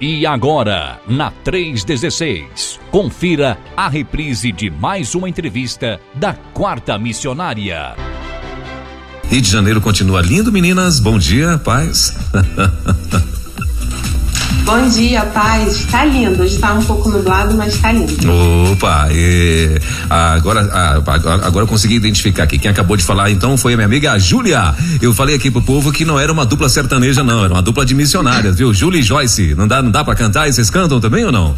E agora, na 316, confira a reprise de mais uma entrevista da Quarta Missionária. Rio de Janeiro continua lindo, meninas. Bom dia, paz. Bom dia, paz. Tá lindo. Hoje tá um pouco nublado, mas tá lindo. Opa, e, agora, agora, agora eu consegui identificar aqui. Quem acabou de falar então foi a minha amiga Júlia. Eu falei aqui pro povo que não era uma dupla sertaneja, não, era uma dupla de missionárias, viu? Júlia e Joyce. Não dá, não dá pra cantar e vocês cantam também ou não?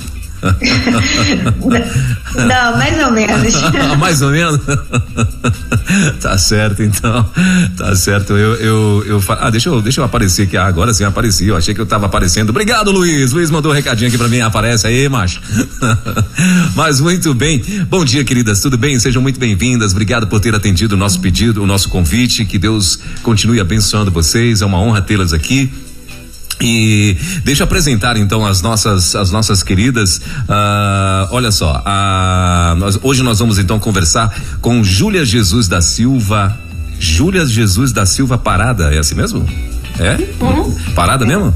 Não, mais ou menos. mais ou menos? tá certo, então. Tá certo. Eu, eu, eu, ah, deixa eu, deixa eu aparecer aqui. Ah, agora sim apareci. Eu achei que eu tava aparecendo. Obrigado, Luiz. Luiz mandou um recadinho aqui pra mim. Aparece aí, macho. Mas muito bem. Bom dia, queridas. Tudo bem? Sejam muito bem-vindas. Obrigado por ter atendido o nosso pedido, o nosso convite. Que Deus continue abençoando vocês. É uma honra tê-las aqui. E deixa eu apresentar então as nossas as nossas queridas. Uh, olha só, uh, nós, hoje nós vamos então conversar com Júlia Jesus da Silva. Júlia Jesus da Silva Parada, é assim mesmo? É? Parada mesmo?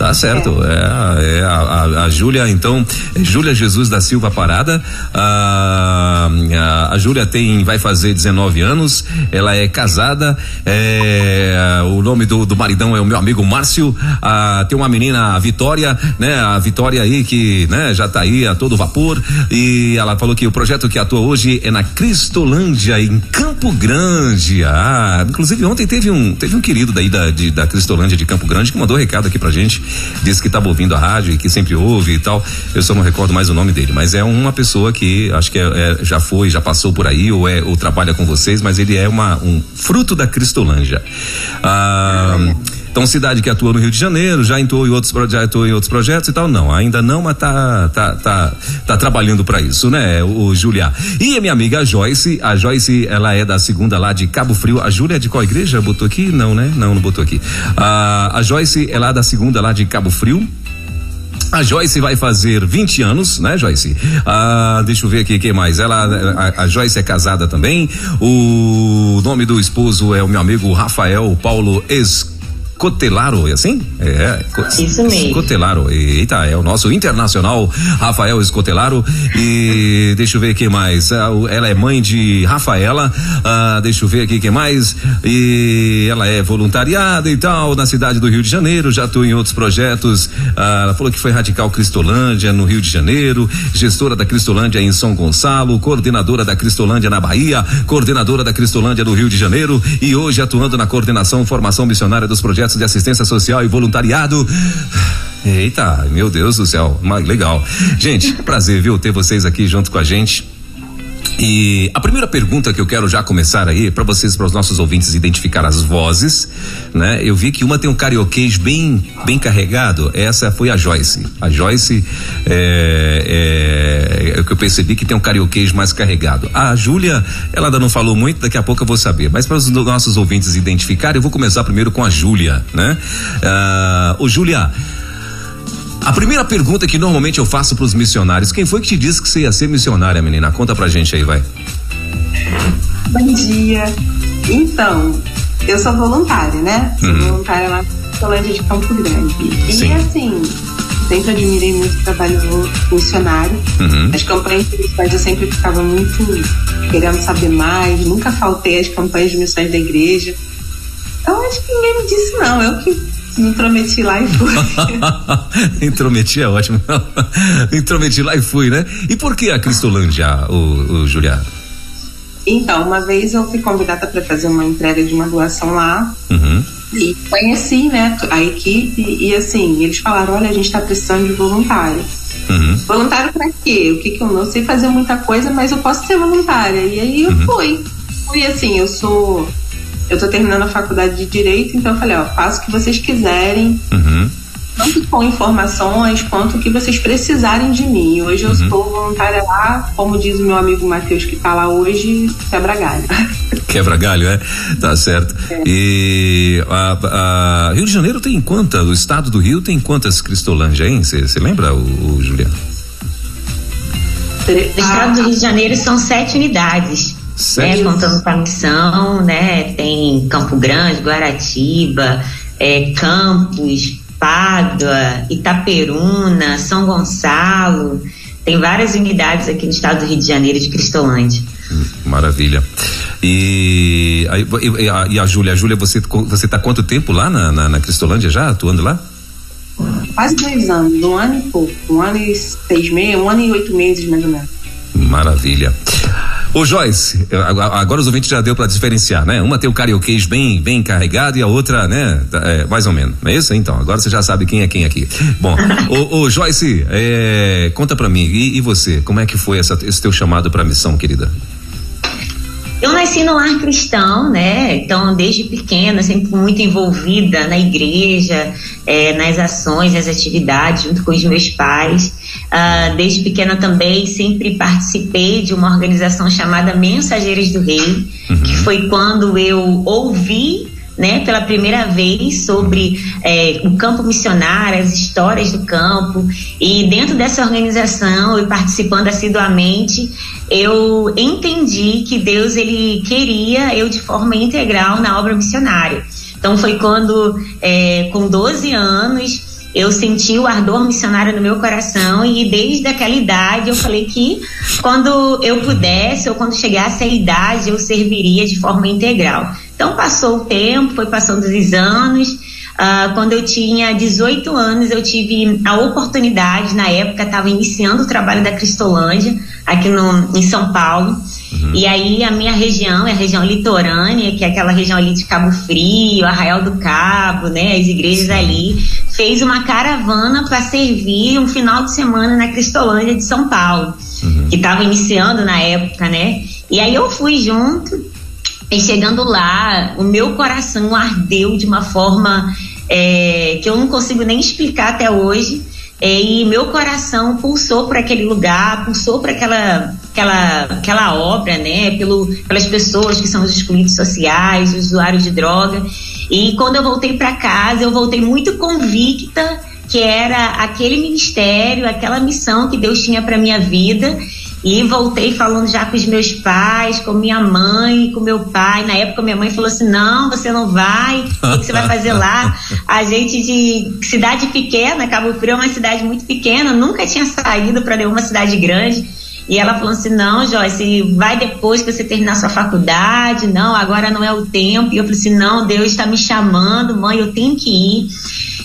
Tá certo. É, é a, a, a Júlia, então, é Júlia Jesus da Silva Parada. A, a, a Júlia tem, vai fazer 19 anos. Ela é casada. É, o nome do, do maridão é o meu amigo Márcio. Ah, tem uma menina, a Vitória, né? A Vitória aí que, né, já tá aí a todo vapor. E ela falou que o projeto que atua hoje é na Cristolândia, em Campo Grande. Ah, inclusive ontem teve um, teve um querido daí da, de, da Cristolândia de Campo Grande que mandou um recado aqui pra gente disse que estava ouvindo a rádio e que sempre ouve e tal. Eu só não recordo mais o nome dele, mas é uma pessoa que acho que é, é, já foi, já passou por aí ou é ou trabalha com vocês, mas ele é uma um fruto da Cristolândia. Ah, então, cidade que atua no Rio de Janeiro, já atuou em outros, já atuou em outros projetos e tal, não, ainda não, mas tá, tá, tá, tá trabalhando para isso, né, o Julia. E a minha amiga Joyce, a Joyce, ela é da segunda lá de Cabo Frio. A Júlia é de qual igreja? Botou aqui? Não, né? Não, não botou aqui. Ah, a Joyce é lá da segunda lá de Cabo Frio. A Joyce vai fazer 20 anos, né, Joyce? Ah, deixa eu ver aqui quem mais. Ela, a, a, Joyce é casada também. O nome do esposo é o meu amigo Rafael Paulo Es Cotelaro, é assim? É. Isso mesmo. Escotelaro. Eita, é o nosso internacional Rafael Escotelaro. E deixa eu ver quem mais. Ah, ela é mãe de Rafaela. Ah, deixa eu ver aqui quem mais. E ela é voluntariada e tal, na cidade do Rio de Janeiro. Já estou em outros projetos. Ah, ela falou que foi radical Cristolândia no Rio de Janeiro, gestora da Cristolândia em São Gonçalo, coordenadora da Cristolândia na Bahia, coordenadora da Cristolândia do Rio de Janeiro e hoje atuando na coordenação formação missionária dos projetos de assistência social e voluntariado. Eita, meu Deus do céu, legal. Gente, prazer, viu, ter vocês aqui junto com a gente. E a primeira pergunta que eu quero já começar aí, para vocês, para os nossos ouvintes identificar as vozes, né? Eu vi que uma tem um carioquês bem, bem carregado, essa foi a Joyce. A Joyce é, é, é que eu percebi que tem um carioquês mais carregado. A Júlia, ela ainda não falou muito, daqui a pouco eu vou saber. Mas para os nossos ouvintes identificarem, eu vou começar primeiro com a Júlia, né? Uh, ô Júlia, a primeira pergunta que normalmente eu faço para os missionários: quem foi que te disse que você ia ser missionária, menina? Conta pra gente aí, vai. Bom dia. Então, eu sou voluntária, né? Sou uhum. voluntária lá na Colégio de Campo Grande. E Sim. assim, sempre admirei muito o trabalho missionário. Uhum. As campanhas de missões eu sempre ficava muito querendo saber mais, nunca faltei as campanhas de missões da igreja. Então acho que ninguém me disse não, eu que me intrometi lá e fui. intrometi é ótimo. intrometi lá e fui, né? E por que a Cristolândia, o, o Juliano? Então, uma vez eu fui convidada para fazer uma entrega de uma doação lá. Uhum. E conheci, né, a equipe. E assim, eles falaram: olha, a gente está precisando de voluntário. Uhum. Voluntário para quê? O que que eu não sei fazer muita coisa, mas eu posso ser voluntária. E aí eu uhum. fui. Fui assim, eu sou eu tô terminando a faculdade de Direito, então eu falei, ó, faço o que vocês quiserem. Uhum. Tanto com informações quanto o que vocês precisarem de mim. Hoje eu uhum. estou voluntária lá, como diz o meu amigo Matheus que está lá hoje, quebra galho. Quebra galho, é? Tá certo. É. E a, a, Rio de Janeiro tem quantas? O estado do Rio tem quantas Cristolândia, hein? Você lembra, o, o Juliano? O estado do Rio de Janeiro são sete unidades né, contando com a missão, né? Tem Campo Grande, Guaratiba, é, Campos, Pádua, Itaperuna, São Gonçalo. Tem várias unidades aqui no estado do Rio de Janeiro de Cristolândia. Hum, maravilha. E, e, a, e a Júlia, a Júlia, você você está quanto tempo lá na, na, na, Cristolândia já, atuando lá? Quase dois anos, um ano e pouco, um ano e seis meses, um ano e oito meses mais ou menos. Maravilha. Ô Joyce, agora os ouvintes já deu para diferenciar, né? Uma tem o carioquês bem, bem carregado e a outra, né? É, mais ou menos, não é isso? Então, agora você já sabe quem é quem aqui. Bom, ô, ô Joyce, é, conta para mim, e, e, você, como é que foi essa, esse teu chamado para missão, querida? Eu nasci no lar cristão, né? Então, desde pequena, sempre muito envolvida na igreja, é, nas ações, nas atividades, junto com os meus pais. Uh, desde pequena também sempre participei de uma organização chamada Mensageiras do Rei, uhum. que foi quando eu ouvi né, pela primeira vez sobre é, o campo missionário, as histórias do campo. E dentro dessa organização e participando assiduamente, eu entendi que Deus ele queria eu de forma integral na obra missionária. Então foi quando, é, com 12 anos, eu senti o ardor missionário no meu coração e desde aquela idade eu falei que quando eu pudesse ou quando chegasse a idade eu serviria de forma integral. Então passou o tempo, foi passando os anos. Uh, quando eu tinha 18 anos, eu tive a oportunidade, na época estava iniciando o trabalho da Cristolândia, aqui no, em São Paulo. Uhum. E aí a minha região é a região litorânea, que é aquela região ali de Cabo Frio, Arraial do Cabo, né? As igrejas Sim. ali. Fez uma caravana para servir um final de semana na Cristolândia de São Paulo, uhum. que estava iniciando na época, né? E aí eu fui junto e chegando lá, o meu coração ardeu de uma forma é, que eu não consigo nem explicar até hoje. É, e meu coração pulsou para aquele lugar, pulsou para aquela, aquela, aquela obra, né? Pelo, pelas pessoas que são os excluídos sociais, os usuários de droga. E quando eu voltei para casa, eu voltei muito convicta que era aquele ministério, aquela missão que Deus tinha para minha vida e voltei falando já com os meus pais, com minha mãe, com meu pai. Na época, minha mãe falou assim: não, você não vai, o que você vai fazer lá? A gente de cidade pequena, Cabo Frio é uma cidade muito pequena, nunca tinha saído para nenhuma cidade grande. E ela falou assim: não, Joyce, vai depois que você terminar sua faculdade, não, agora não é o tempo. E eu falei assim: não, Deus está me chamando, mãe, eu tenho que ir.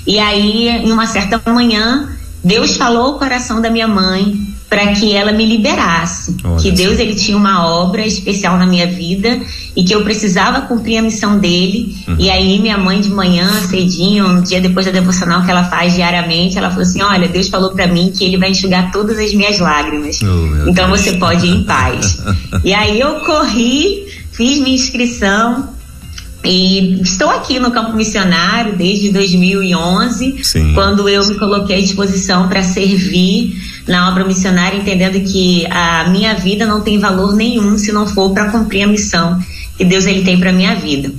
E aí, em uma certa manhã, Deus falou o coração da minha mãe para que ela me liberasse, Olha que Deus ele tinha uma obra especial na minha vida e que eu precisava cumprir a missão dele. Uhum. E aí minha mãe de manhã, cedinho, um dia depois da devocional que ela faz diariamente, ela falou assim: "Olha, Deus falou para mim que ele vai enxugar todas as minhas lágrimas. Oh, então Deus. você pode ir em paz". e aí eu corri, fiz minha inscrição, e estou aqui no campo missionário desde 2011, Sim. quando eu me coloquei à disposição para servir na obra missionária, entendendo que a minha vida não tem valor nenhum se não for para cumprir a missão que Deus ele tem para minha vida.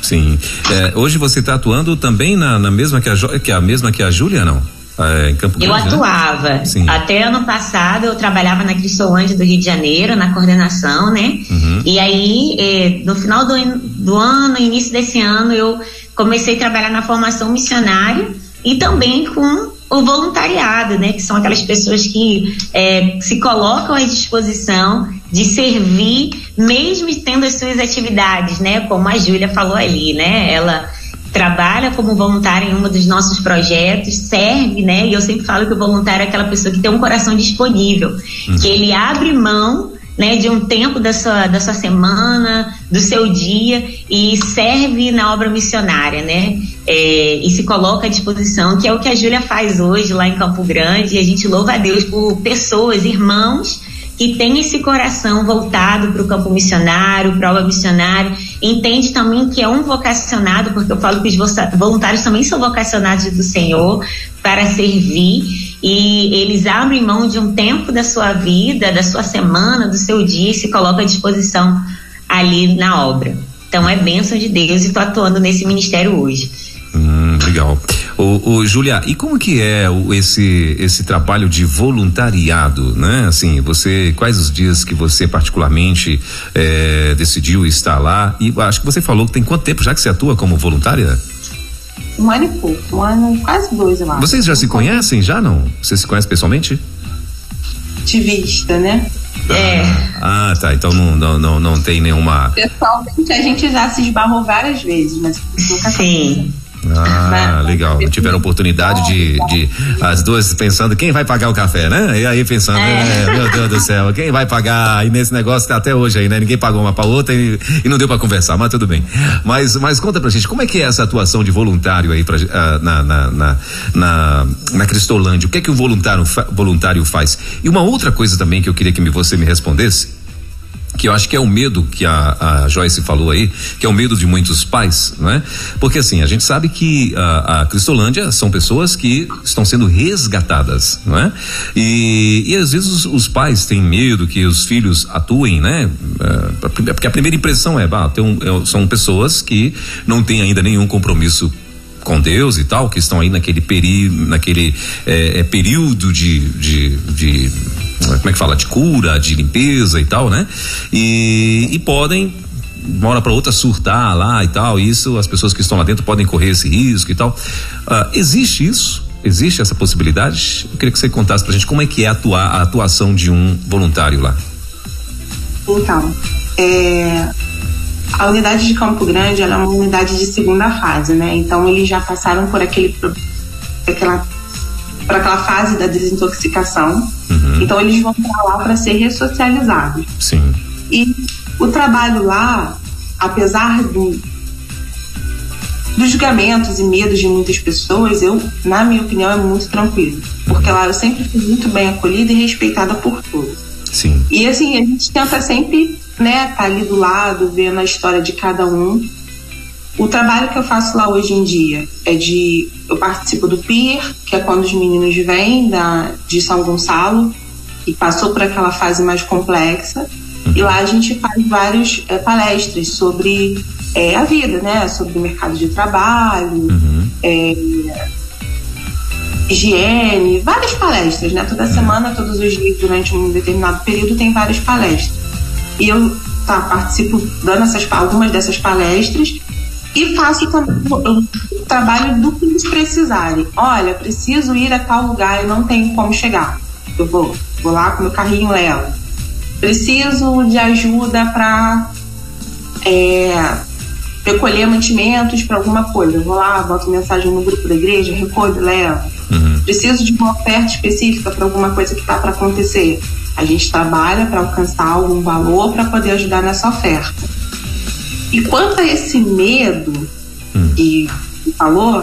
Sim. É, hoje você está atuando também na, na mesma que a, que a mesma que a Júlia, não? É, em Campo Grande, eu né? atuava. Né? Até ano passado eu trabalhava na Cristolândia do Rio de Janeiro, na coordenação, né? Uhum. E aí, eh, no final do, do ano, início desse ano, eu comecei a trabalhar na formação missionária e também com o voluntariado, né? Que são aquelas pessoas que eh, se colocam à disposição de servir, mesmo tendo as suas atividades, né? Como a Júlia falou ali, né? Ela trabalha como voluntário em um dos nossos projetos, serve, né? E eu sempre falo que o voluntário é aquela pessoa que tem um coração disponível, uhum. que ele abre mão né, de um tempo da sua, da sua semana, do seu dia e serve na obra missionária, né? É, e se coloca à disposição, que é o que a Júlia faz hoje lá em Campo Grande. E a gente louva a Deus por pessoas, irmãos que tem esse coração voltado para o campo missionário, para a obra missionária, entende também que é um vocacionado, porque eu falo que os voluntários também são vocacionados do Senhor para servir e eles abrem mão de um tempo da sua vida, da sua semana, do seu dia e se colocam à disposição ali na obra. Então é bênção de Deus e estou atuando nesse ministério hoje. Hum, legal. O, o Julia, e como que é o, esse esse trabalho de voluntariado, né? Assim, você quais os dias que você particularmente é, decidiu estar lá? E acho que você falou que tem quanto tempo já que você atua como voluntária? Um ano e pouco, um ano, quase dois, eu acho. Vocês já se conhecem, já não? Vocês se conhecem pessoalmente? De vista, né? É. Ah, tá. Então não, não, não, não tem nenhuma. Pessoalmente a gente já se esbarrou várias vezes, mas nunca Sim. Ah, legal. Tiveram oportunidade de, de as duas pensando quem vai pagar o café, né? E aí pensando, É. é, meu Deus do céu, quem vai pagar? E nesse negócio tá até hoje aí, né? Ninguém pagou uma pra outra e, e não deu pra conversar, mas tudo bem. Mas, mas conta pra gente, como é que é essa atuação de voluntário aí pra, ah, na, na, na, na, na Cristolândia? O que é que o voluntário, voluntário faz? E uma outra coisa também que eu queria que você me respondesse que eu acho que é o medo que a, a Joyce falou aí, que é o medo de muitos pais, não é? Porque assim, a gente sabe que a, a Cristolândia são pessoas que estão sendo resgatadas, não é? E, e às vezes os, os pais têm medo que os filhos atuem, né? É, porque a primeira impressão é, bah, um, é, são pessoas que não têm ainda nenhum compromisso com Deus e tal, que estão aí naquele peri, naquele é, é, período de, de, de como é que fala de cura, de limpeza e tal, né? E, e podem de uma hora para outra surtar lá e tal. Isso as pessoas que estão lá dentro podem correr esse risco e tal. Ah, existe isso? Existe essa possibilidade? Eu queria que você contasse pra gente como é que é atuar, a atuação de um voluntário lá. Então, é, a unidade de Campo Grande é uma unidade de segunda fase, né? Então eles já passaram por aquele pro- aquela por aquela fase da desintoxicação. Então eles vão para lá para ser ressocializados. Sim. E o trabalho lá, apesar do, dos julgamentos e medos de muitas pessoas, eu, na minha opinião, é muito tranquilo. Porque lá eu sempre fui muito bem acolhida e respeitada por todos. Sim. E assim, a gente tenta sempre, né, estar ali do lado, vendo a história de cada um. O trabalho que eu faço lá hoje em dia é de. Eu participo do PIR, que é quando os meninos vêm da, de São Gonçalo e passou por aquela fase mais complexa. E lá a gente faz várias eh, palestras sobre eh, a vida, né? Sobre o mercado de trabalho, eh, higiene, várias palestras, né? Toda semana, todos os dias, durante um determinado período, tem várias palestras. E eu tá, participo dando essas, algumas dessas palestras e faço também o, o trabalho do que eles precisarem. Olha, preciso ir a tal lugar e não tenho como chegar. Eu vou, vou lá com meu carrinho levo. Preciso de ajuda para recolher mantimentos para alguma coisa. Eu vou lá, boto mensagem no grupo da igreja, recolho, levo. Preciso de uma oferta específica para alguma coisa que está para acontecer. A gente trabalha para alcançar algum valor para poder ajudar nessa oferta. E quanto a esse medo que que falou,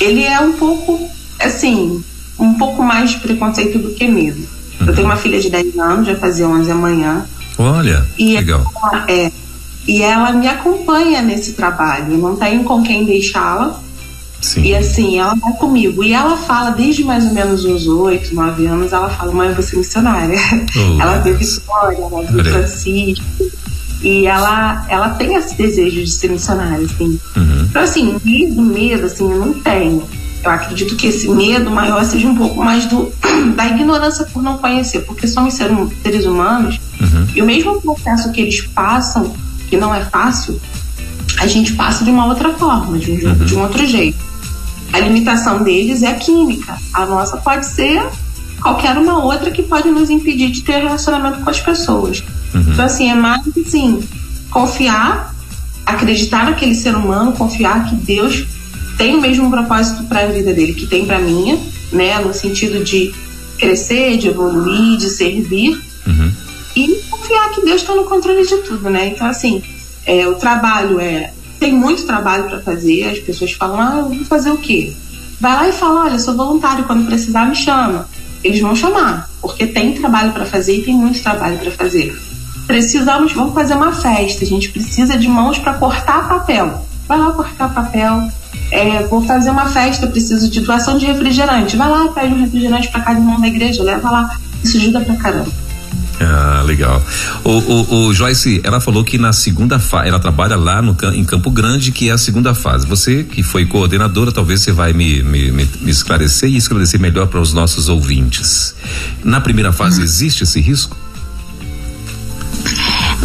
ele é um pouco, assim, um pouco mais de preconceito do que medo. Eu tenho uma filha de 10 anos, vai fazer 11 amanhã, Olha, e legal. ela, é, e ela me acompanha nesse trabalho. Não tenho com quem deixá-la. Sim. E assim, ela vai comigo. E ela fala, desde mais ou menos uns 8, 9 anos, ela fala, mãe, eu vou ser missionária. Oh, ela viu. Vitória, ela viu. Francisco. E ela, ela tem esse desejo de ser missionária, assim. Uhum. Então, assim, medo, medo, assim, eu não tenho. Eu acredito que esse medo maior seja um pouco mais do, da ignorância por não conhecer, porque somos ser- seres humanos Uhum. e o mesmo processo que eles passam, que não é fácil, a gente passa de uma outra forma, de um, Uhum. de um outro jeito. A limitação deles é a química, a nossa pode ser qualquer uma outra que pode nos impedir de ter relacionamento com as pessoas. Então, assim, é mais assim, confiar, acreditar naquele ser humano, confiar que Deus tem o mesmo propósito para a vida dele que tem para minha, né, no sentido de crescer, de evoluir, de servir Uhum. e confiar que Deus está no controle de tudo, né? Então, assim, é, o trabalho é. Tem muito trabalho para fazer, as pessoas falam, ah, eu vou fazer o quê? Vai lá e fala, olha, sou voluntário, quando precisar me chama. Eles vão chamar, porque tem trabalho para fazer e tem muito trabalho para fazer. Precisamos, vamos fazer uma festa, a gente precisa de mãos para cortar papel. Vai lá cortar papel. É, vou fazer uma festa, preciso de doação de refrigerante. Vai lá, pede um refrigerante para cada irmão da igreja, leva lá. Isso ajuda pra caramba. Ah, legal. O, o, o Joyce, ela falou que na segunda fase, ela trabalha lá no, em Campo Grande, que é a segunda fase. Você que foi coordenadora, talvez você vai me, me, me- me esclarecer e esclarecer melhor para os nossos ouvintes. Na primeira fase existe esse risco?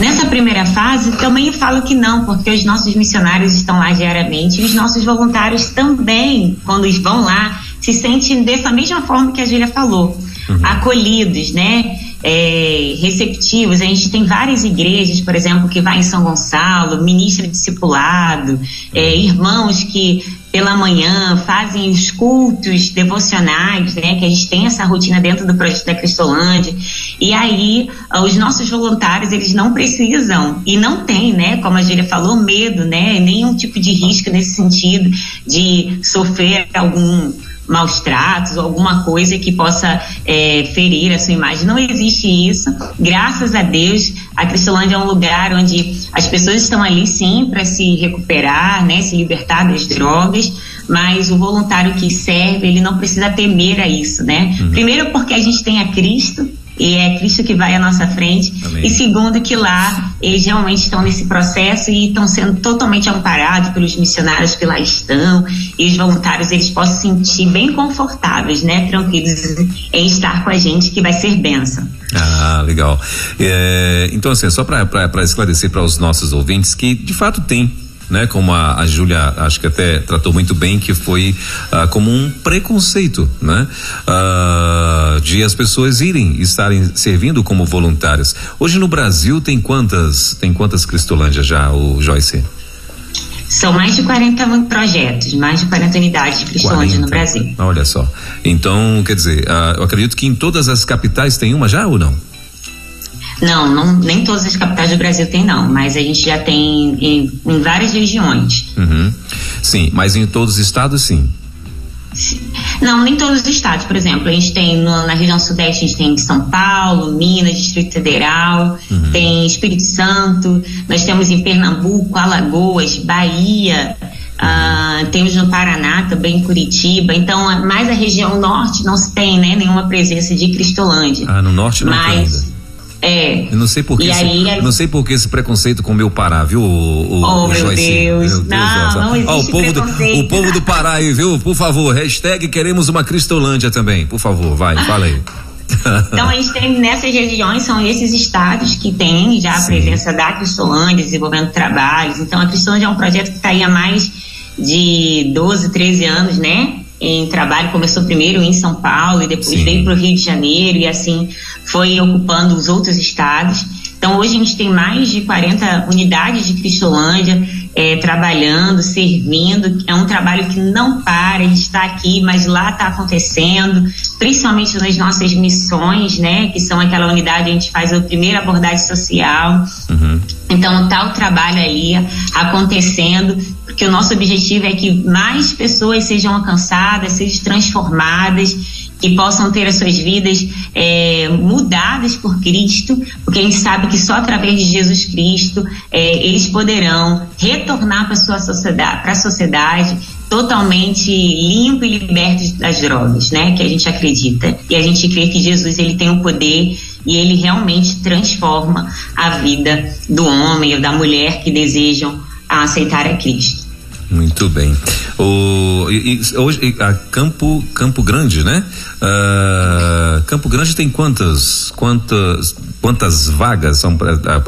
Nessa primeira fase, também falo que não, porque os nossos missionários estão lá diariamente e os nossos voluntários também, quando vão lá, se sentem dessa mesma forma que a Júlia falou, uhum. acolhidos, né? É, receptivos. A gente tem várias igrejas, por exemplo, que vai em São Gonçalo, ministra discipulado, é, irmãos que pela manhã, fazem os cultos devocionais, né? Que a gente tem essa rotina dentro do projeto da Cristolândia. E aí, ah, os nossos voluntários, eles não precisam e não tem, né? Como a Júlia falou, medo, né? Nenhum tipo de risco nesse sentido de sofrer algum maus tratos alguma coisa que possa é, ferir a sua imagem. Não existe isso. Graças a Deus, a Cristolândia é um lugar onde as pessoas estão ali sim para se recuperar, né, se libertar das drogas, mas o voluntário que serve, ele não precisa temer a isso, né? Uhum. Primeiro porque a gente tem a Cristo, e é Cristo que vai à nossa frente. Amém. E segundo, que lá eles realmente estão nesse processo e estão sendo totalmente amparados pelos missionários que lá estão. E os voluntários eles possam se sentir bem confortáveis, né? Tranquilos em estar com a gente, que vai ser benção. Ah, legal. É, então, assim, só para esclarecer para os nossos ouvintes que de fato tem né? Como a, a Júlia acho que até tratou muito bem, que foi ah, como um preconceito, né? Ah, de as pessoas irem estarem servindo como voluntárias. Hoje no Brasil tem quantas tem quantas Cristolândia já, o Joyce? São mais de 40 projetos, mais de 40 unidades de Cristolândia no Brasil. Olha só. Então, quer dizer, ah, eu acredito que em todas as capitais tem uma já ou não? Não, não, nem todas as capitais do Brasil tem não, mas a gente já tem em, em várias regiões. Uhum. Sim, mas em todos os estados sim. Não, nem todos os estados. Por exemplo, a gente tem no, na região sudeste, a gente tem São Paulo, Minas, Distrito Federal, uhum. tem Espírito Santo, nós temos em Pernambuco, Alagoas, Bahia, uh, temos no Paraná também, Curitiba. Então, mais a região norte não se tem né, nenhuma presença de Cristolândia. Ah, no norte não mas, tem é. Eu não sei por que, esse, aí, não sei por esse preconceito com o meu Pará, viu, o, o, oh, o meu Joyce? Deus. Meu Deus. Não, não existe oh, o povo do, o povo do Pará aí, viu? Por favor, hashtag queremos uma Cristolândia também. Por favor, vai, fala aí. Então a gente tem nessas regiões, são esses estados que têm já a Sim. presença da Cristolândia, desenvolvendo trabalhos. Então a Cristolândia é um projeto que está aí há mais de 12, 13 anos, né? Em trabalho, começou primeiro em São Paulo e depois Sim. veio para o Rio de Janeiro e assim foi ocupando os outros estados. Então hoje a gente tem mais de 40 unidades de Cristolândia é, trabalhando, servindo. É um trabalho que não para, a gente está aqui, mas lá está acontecendo, principalmente nas nossas missões, né? Que são aquela unidade, a gente faz a primeira abordagem social. Uhum. Então tá o trabalho ali acontecendo, porque o nosso objetivo é que mais pessoas sejam alcançadas, sejam transformadas que possam ter as suas vidas é, mudadas por Cristo, porque a gente sabe que só através de Jesus Cristo é, eles poderão retornar para a sua sociedade, para a sociedade totalmente limpo e libertos das drogas, né? Que a gente acredita e a gente crê que Jesus ele tem o poder e ele realmente transforma a vida do homem ou da mulher que desejam aceitar a Cristo. Muito bem. O, e, e, hoje, a Campo, Campo Grande, né? Uh, Campo Grande tem quantas, quantas, quantas vagas, são,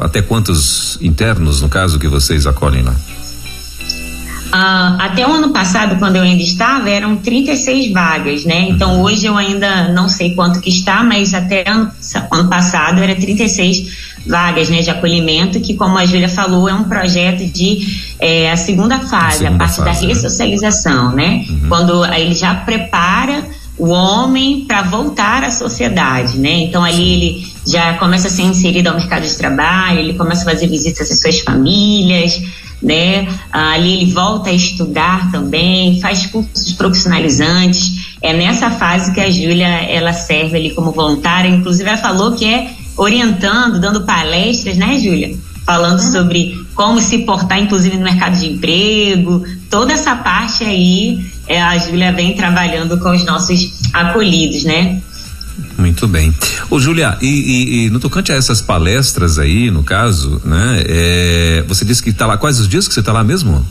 até quantos internos, no caso, que vocês acolhem lá? Uh, até o ano passado, quando eu ainda estava, eram 36 vagas, né? Então uhum. hoje eu ainda não sei quanto que está, mas até ano, ano passado era 36 vagas né, de acolhimento, que, como a Júlia falou, é um projeto de é, a segunda fase, a, segunda a parte fase, da né? ressocialização, né? Uhum. Quando ele já prepara o homem para voltar à sociedade, né? Então ali ele já começa a ser inserido ao mercado de trabalho, ele começa a fazer visitas às suas famílias, né? Ali ele volta a estudar também, faz cursos profissionalizantes. É nessa fase que a Júlia ela serve ali como voluntária. Inclusive ela falou que é orientando, dando palestras, né, Júlia? Falando uhum. sobre como se portar, inclusive, no mercado de emprego, toda essa parte aí, é, a Júlia vem trabalhando com os nossos acolhidos, né? Muito bem. Ô, Júlia, e, e, e, no tocante a essas palestras aí, no caso, né? É, você disse que está lá, quais os dias que você está lá mesmo?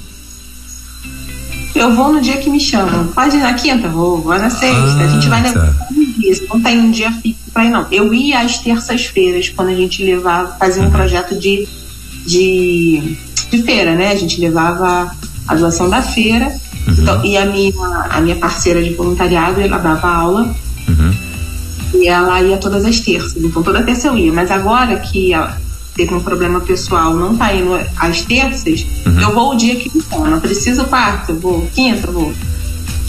Eu vou no dia que me chamam. Pode ir na quinta? Vou, vou na sexta. Ah, a gente vai tá. dias, não tem um dia fixo pra ir, não. Eu ia às terças-feiras, quando a gente levava, fazia um uhum. projeto de de, de feira, né? A gente levava a doação da feira uhum. então, e a minha, a minha parceira de voluntariado, ela dava aula uhum. e ela ia todas as terças, então toda terça eu ia. Mas agora que teve um problema pessoal, não tá indo às terças, uhum. eu vou o dia que me Não preciso quarta, eu vou quinta, vou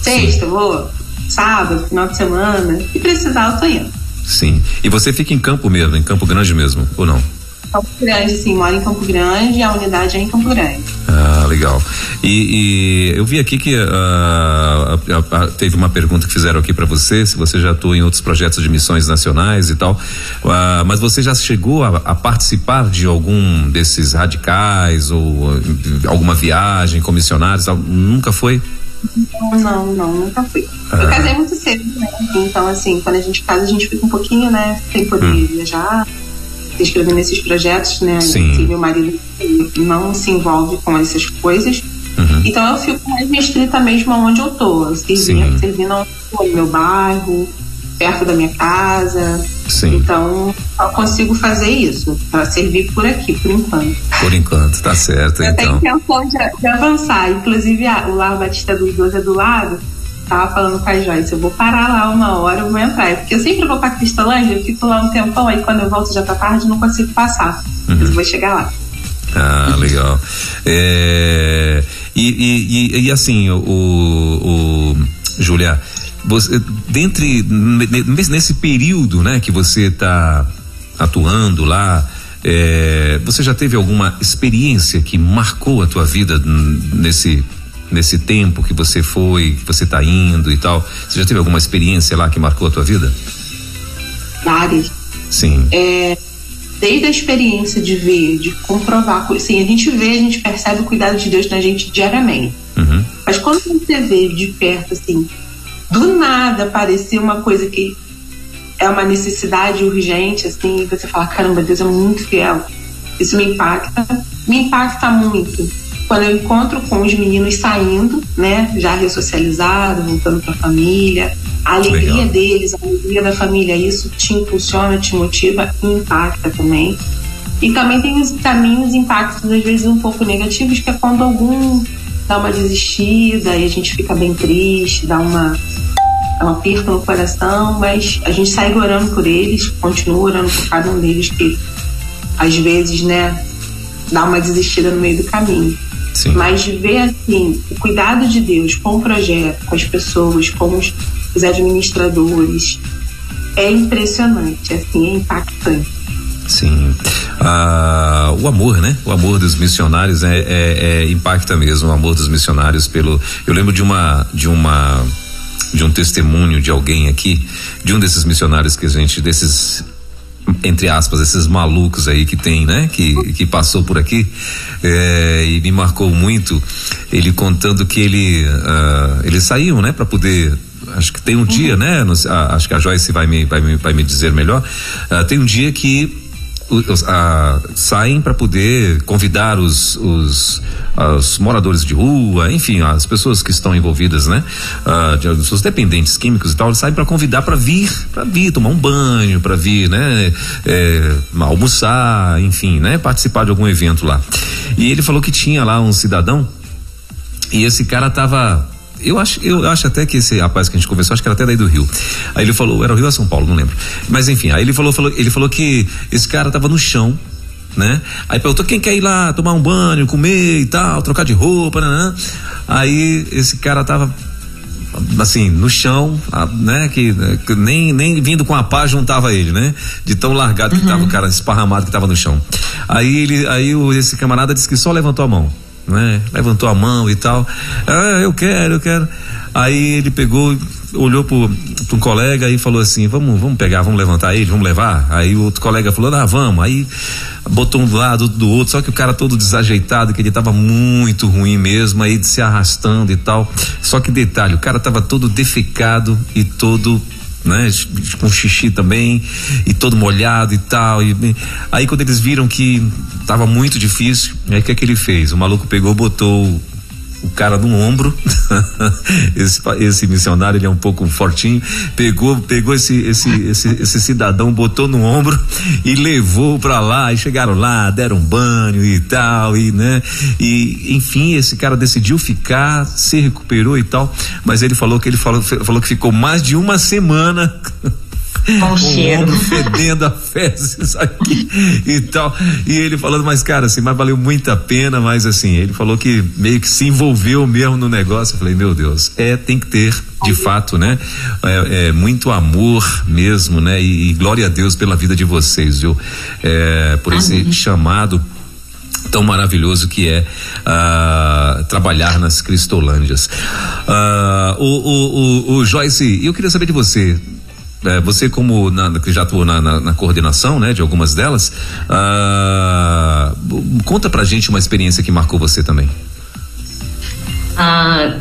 sexta, eu vou sábado, final de semana. E precisar, eu tô indo. Sim. E você fica em campo mesmo, em Campo Grande mesmo, ou não? Campo Grande, sim, moro em Campo Grande e a unidade é em Campo Grande. Ah, legal. E, e eu vi aqui que uh, uh, uh, teve uma pergunta que fizeram aqui para você, se você já atua em outros projetos de missões nacionais e tal, ah, mas você já chegou a, a, participar de algum desses radicais ou alguma viagem com missionários? Nunca foi? Não, não, não, nunca fui. Ah. Eu casei muito cedo, né? Então, assim, quando a gente casa, a gente fica um pouquinho, né? Sem poder hum. viajar, se inscrever nesses projetos, né? Sim. Assim, meu marido não se envolve com essas coisas. Uhum. Então eu fico mais restrita mesmo aonde eu tô, servindo, servindo no meu bairro, perto da minha casa. Sim. Então, eu consigo fazer isso, para servir por aqui, por enquanto. Por enquanto, tá certo. Eu então. tenho intenção de, de avançar. Inclusive, a, o Lar Batista dos Doze é do lado. Tava falando com a Joyce, eu vou parar lá uma hora, eu vou entrar. Porque eu sempre vou pra Cristolândia, eu fico lá um tempão, aí quando eu volto já tá tarde, não consigo passar. Uhum. Mas eu vou chegar lá. Ah, legal. É, e, e, e, e, assim, o, o Julia, você, dentre nesse período, né, que você está atuando lá, é, você já teve alguma experiência que marcou a tua vida nesse nesse tempo que você foi, que você está indo e tal? Você já teve alguma experiência lá que marcou a tua vida? Várias. Sim. É, desde a experiência de ver, de comprovar, assim, a gente vê, a gente percebe o cuidado de Deus na gente diariamente. Uhum. Mas quando você vê de perto, assim, do nada parecer uma coisa que é uma necessidade urgente, assim, você fala, caramba, Deus é muito fiel. Isso me impacta, me impacta muito. Quando eu encontro com os meninos saindo, né, já ressocializados, voltando para a família, a alegria Legal. deles, a alegria da família, isso te impulsiona, te motiva e impacta também. E também tem os caminhos impactos, às vezes, um pouco negativos, que é quando algum dá uma desistida e a gente fica bem triste, dá uma é um aperto no coração, mas a gente segue orando por eles, continua orando por cada um deles que às vezes, né, dá uma desistida no meio do caminho. Sim. Mas ver assim, o cuidado de Deus com o projeto, com as pessoas, com os, os administradores, é impressionante, assim, é impactante. Sim. Ah, o amor, né? O amor dos missionários é, é, é, impacta mesmo, o amor dos missionários pelo. Eu lembro de uma de uma de um testemunho de alguém aqui, de um desses missionários que a gente, desses entre aspas, esses malucos aí que tem, né? Que, que passou por aqui é, e me marcou muito ele contando que ele uh, eles saíam, né? Para poder acho que tem um uhum. dia, né? acho que a Joyce vai me, vai me, vai me dizer melhor. Uh, tem um dia que saem para poder convidar os, os, os, moradores de rua, enfim, as pessoas que estão envolvidas, né? Uh, de, os dependentes químicos e tal, eles saem para convidar para vir, para vir tomar um banho, para vir, né? É, almoçar, enfim, né? Participar de algum evento lá. E ele falou que tinha lá um cidadão e esse cara tava eu acho, eu acho até que esse rapaz que a gente conversou, acho que era até daí do Rio. Aí ele falou, era o Rio ou São Paulo, não lembro. Mas enfim, aí ele falou, falou ele falou que esse cara tava no chão, né? Aí perguntou quem quer ir lá tomar um banho, comer e tal, trocar de roupa, né? Aí esse cara tava assim, no chão, né? Que, que, nem, nem vindo com a pá juntava ele, né? De tão largado uhum. que tava o cara esparramado que tava no chão. Aí ele, aí o, esse camarada disse que só levantou a mão né? Levantou a mão e tal. Ah, eu quero, eu quero. Aí ele pegou, olhou para um colega e falou assim: vamos, vamos pegar, vamos levantar ele, vamos levar. Aí o outro colega falou: ah, vamos. Aí botou um do lado, outro do outro, só que o cara todo desajeitado, que ele tava muito ruim mesmo, aí se arrastando e tal. Só que detalhe, o cara tava todo defecado e todo né? Com xixi também, e todo molhado e tal. E, aí quando eles viram que tava muito difícil, aí o que é que ele fez? O maluco pegou, botou o cara no ombro. esse, esse missionário ele é um pouco fortinho. Pegou, pegou esse, esse, esse, esse cidadão, botou no ombro e levou para lá. E chegaram lá, deram um banho e tal, e né? E enfim, esse cara decidiu ficar, se recuperou e tal. Mas ele falou que ele falou, falou que ficou mais de uma semana com o cheiro. fedendo a fezes aqui e tal. E ele falando, mas cara, assim, mas valeu muito a pena, mas assim, ele falou que meio que se envolveu mesmo no negócio. Eu falei, meu Deus, é, tem que ter, de fato, né? É, é muito amor mesmo, né? E, e, glória a Deus pela vida de vocês, viu? É, por esse Amém. chamado tão maravilhoso que é uh, trabalhar nas Cristolândias. Uh, o, o, o, o Joyce, eu queria saber de você é, você como na, que já atuou na, na, na, coordenação, né, de algumas delas, ah, conta pra gente uma experiência que marcou você também. Ah,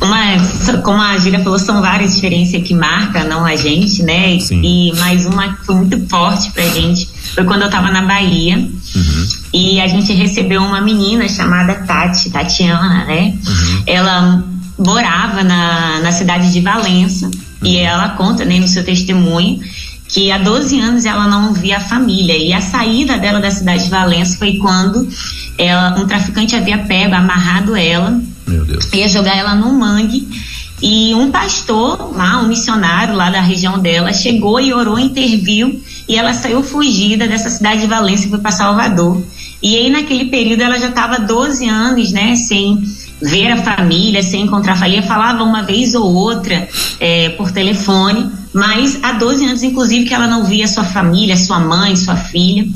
uma, como a Gíria falou, são várias experiências que marcam, não a gente, né? Sim. E mais uma que foi muito forte pra gente foi quando eu tava na Bahia uhum. e a gente recebeu uma menina chamada Tati, Tatiana, né? Uhum. Ela morava na, na cidade de Valença e ela conta né, no seu testemunho que há 12 anos ela não via a família. E a saída dela da cidade de Valença foi quando ela, um traficante havia pego, amarrado ela, ia jogar ela no mangue. E um pastor lá, um missionário lá da região dela, chegou e orou, interviu, e ela saiu fugida dessa cidade de Valência e foi para Salvador. E aí, naquele período, ela já estava 12 anos, né, sem ver a família, sem encontrar a família, falava uma vez ou outra é, por telefone, mas há 12 anos, inclusive, que ela não via sua família, sua mãe, sua filha.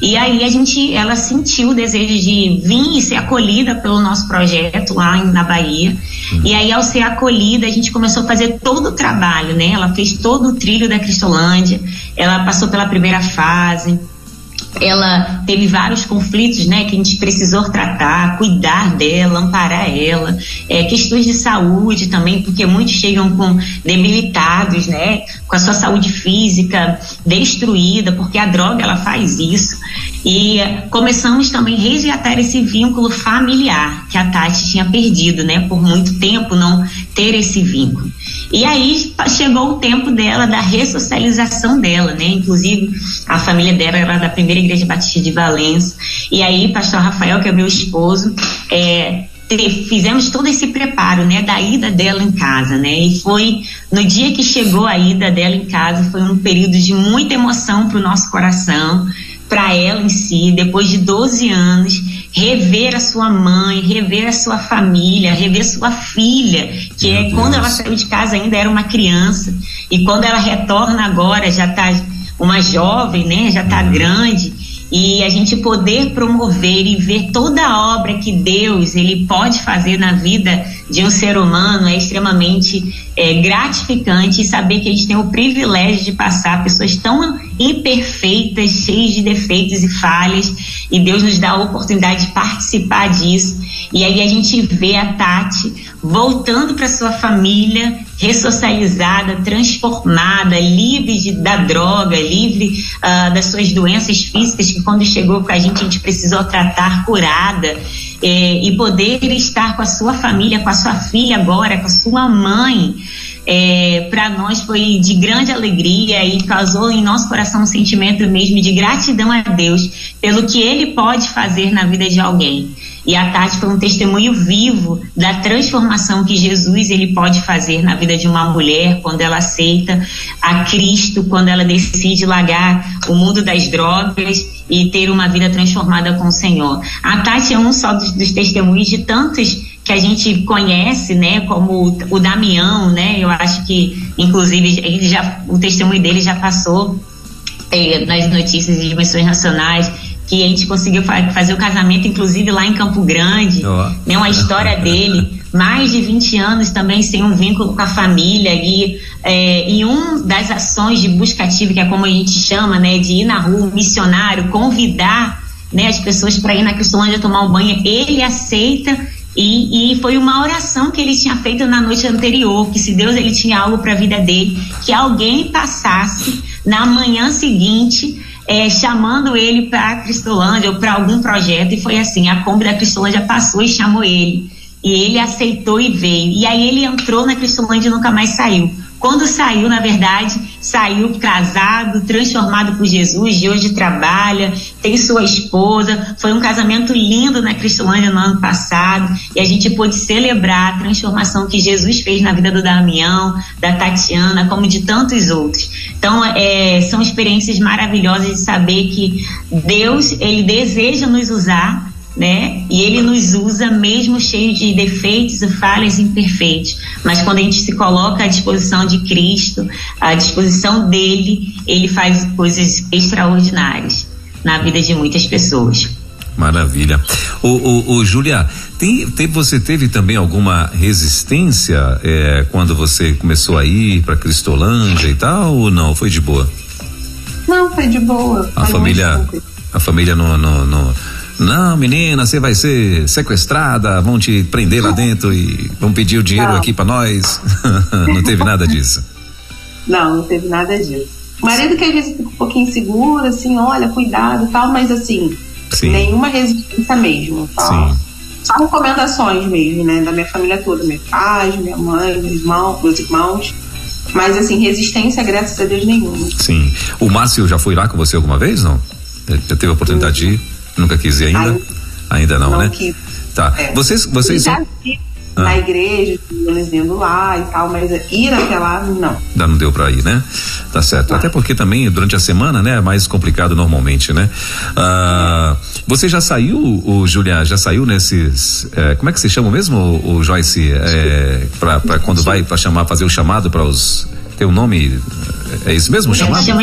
E aí a gente, ela sentiu o desejo de vir e ser acolhida pelo nosso projeto lá na Bahia. E aí, ao ser acolhida, a gente começou a fazer todo o trabalho, né? Ela fez todo o trilho da Cristolândia, ela passou pela primeira fase, ela teve vários conflitos, né, que a gente precisou tratar, cuidar dela, amparar ela, é, questões de saúde também, porque muitos chegam com debilitados, né, com a sua saúde física destruída, porque a droga ela faz isso. E começamos também a resgatar esse vínculo familiar que a Tati tinha perdido, né, por muito tempo não ter esse vínculo. E aí chegou o tempo dela da ressocialização dela, né? Inclusive a família dela era da primeira igreja batista de Valença. E aí pastor Rafael, que é meu esposo, é, fizemos todo esse preparo, né, da ida dela em casa, né? E foi no dia que chegou a ida dela em casa, foi um período de muita emoção para o nosso coração, para ela em si, depois de 12 anos, rever a sua mãe, rever a sua família, rever sua filha, que Meu é Deus. quando ela saiu de casa ainda era uma criança e quando ela retorna agora já está uma jovem, né? Já está uhum. grande e a gente poder promover e ver toda a obra que Deus ele pode fazer na vida de um ser humano é extremamente é, gratificante saber que a gente tem o privilégio de passar pessoas tão imperfeitas, cheias de defeitos e falhas, e Deus nos dá a oportunidade de participar disso. E aí a gente vê a Tati voltando para sua família, ressocializada, transformada, livre de, da droga, livre uh, das suas doenças físicas que quando chegou com a gente a gente precisou tratar, curada é, e poder estar com a sua família, com a sua filha agora, com a sua mãe, é, para nós foi de grande alegria e causou em nosso coração um sentimento mesmo de gratidão a Deus pelo que Ele pode fazer na vida de alguém. E a Tati foi um testemunho vivo da transformação que Jesus ele pode fazer na vida de uma mulher quando ela aceita a Cristo, quando ela decide largar o mundo das drogas e ter uma vida transformada com o Senhor. A Tati é um só dos, dos testemunhos de tantos que a gente conhece, né, como o Damião, né, eu acho que, inclusive, ele já, o testemunho dele já passou é, nas notícias de dimensões nacionais, que a gente conseguiu fa fazer o casamento, inclusive lá em Campo Grande, oh. né, uma história dele, mais de 20 anos também sem um vínculo com a família e, é, e um das ações de busca ativa, que é como a gente chama, né, de ir na rua, missionário, convidar né, as pessoas para ir na Cristolândia tomar um banho, ele aceita e, e, foi uma oração que ele tinha feito na noite anterior, que se Deus ele tinha algo para a vida dele, que alguém passasse na manhã seguinte é, chamando ele para Cristolândia ou para algum projeto, e foi assim, a Kombi da Cristolândia passou e chamou ele. E ele aceitou e veio. E aí ele entrou na Cristolândia e nunca mais saiu. Quando saiu, na verdade, saiu casado, transformado por Jesus, e hoje trabalha, tem sua esposa. Foi um casamento lindo na Cristolândia no ano passado, e a gente pôde celebrar a transformação que Jesus fez na vida do Damião, da Tatiana, como de tantos outros. Então, é, são experiências maravilhosas de saber que Deus, ele deseja nos usar né? E ele nos usa mesmo cheio de defeitos e falhas imperfeitos. Mas quando a gente se coloca à disposição de Cristo, à disposição dele, ele faz coisas extraordinárias na vida de muitas pessoas. Maravilha. O, o, o Julia, tem, tem, você teve também alguma resistência é, quando você começou a ir para Cristolândia e tal, ou não? Foi de boa? Não, foi de boa. A família, a família no, no, no não, menina, você vai ser sequestrada, vão te prender lá dentro e vão pedir o dinheiro não. aqui para nós. não teve nada disso. Não, não teve nada disso. Marido que às vezes fica um pouquinho inseguro, assim, olha, cuidado e tal, mas assim, Sim. nenhuma resistência mesmo. Tal. Sim. Só recomendações mesmo, né? Da minha família toda, meus pais, minha mãe, meu irmão, meus irmãos. Mas assim, resistência, graças a Deus, nenhuma. Sim. O Márcio já foi lá com você alguma vez, não? Já teve a oportunidade Sim. de ir? Nunca quis ir ainda? ainda não, não né? Quis. Tá. É. Vocês, vocês já vi ah. na igreja, eles indo lá e tal, mas ir até lá, não. Ainda não deu para ir, né? Tá certo. Até porque também durante a semana, né, é mais complicado normalmente, né? Ah, você já saiu, o Julia, já saiu nesses, é, como é que se chama mesmo, o, o Joyce, é, para quando vai para chamar, fazer o chamado para os, tem um nome, é isso mesmo, o chamado? Chama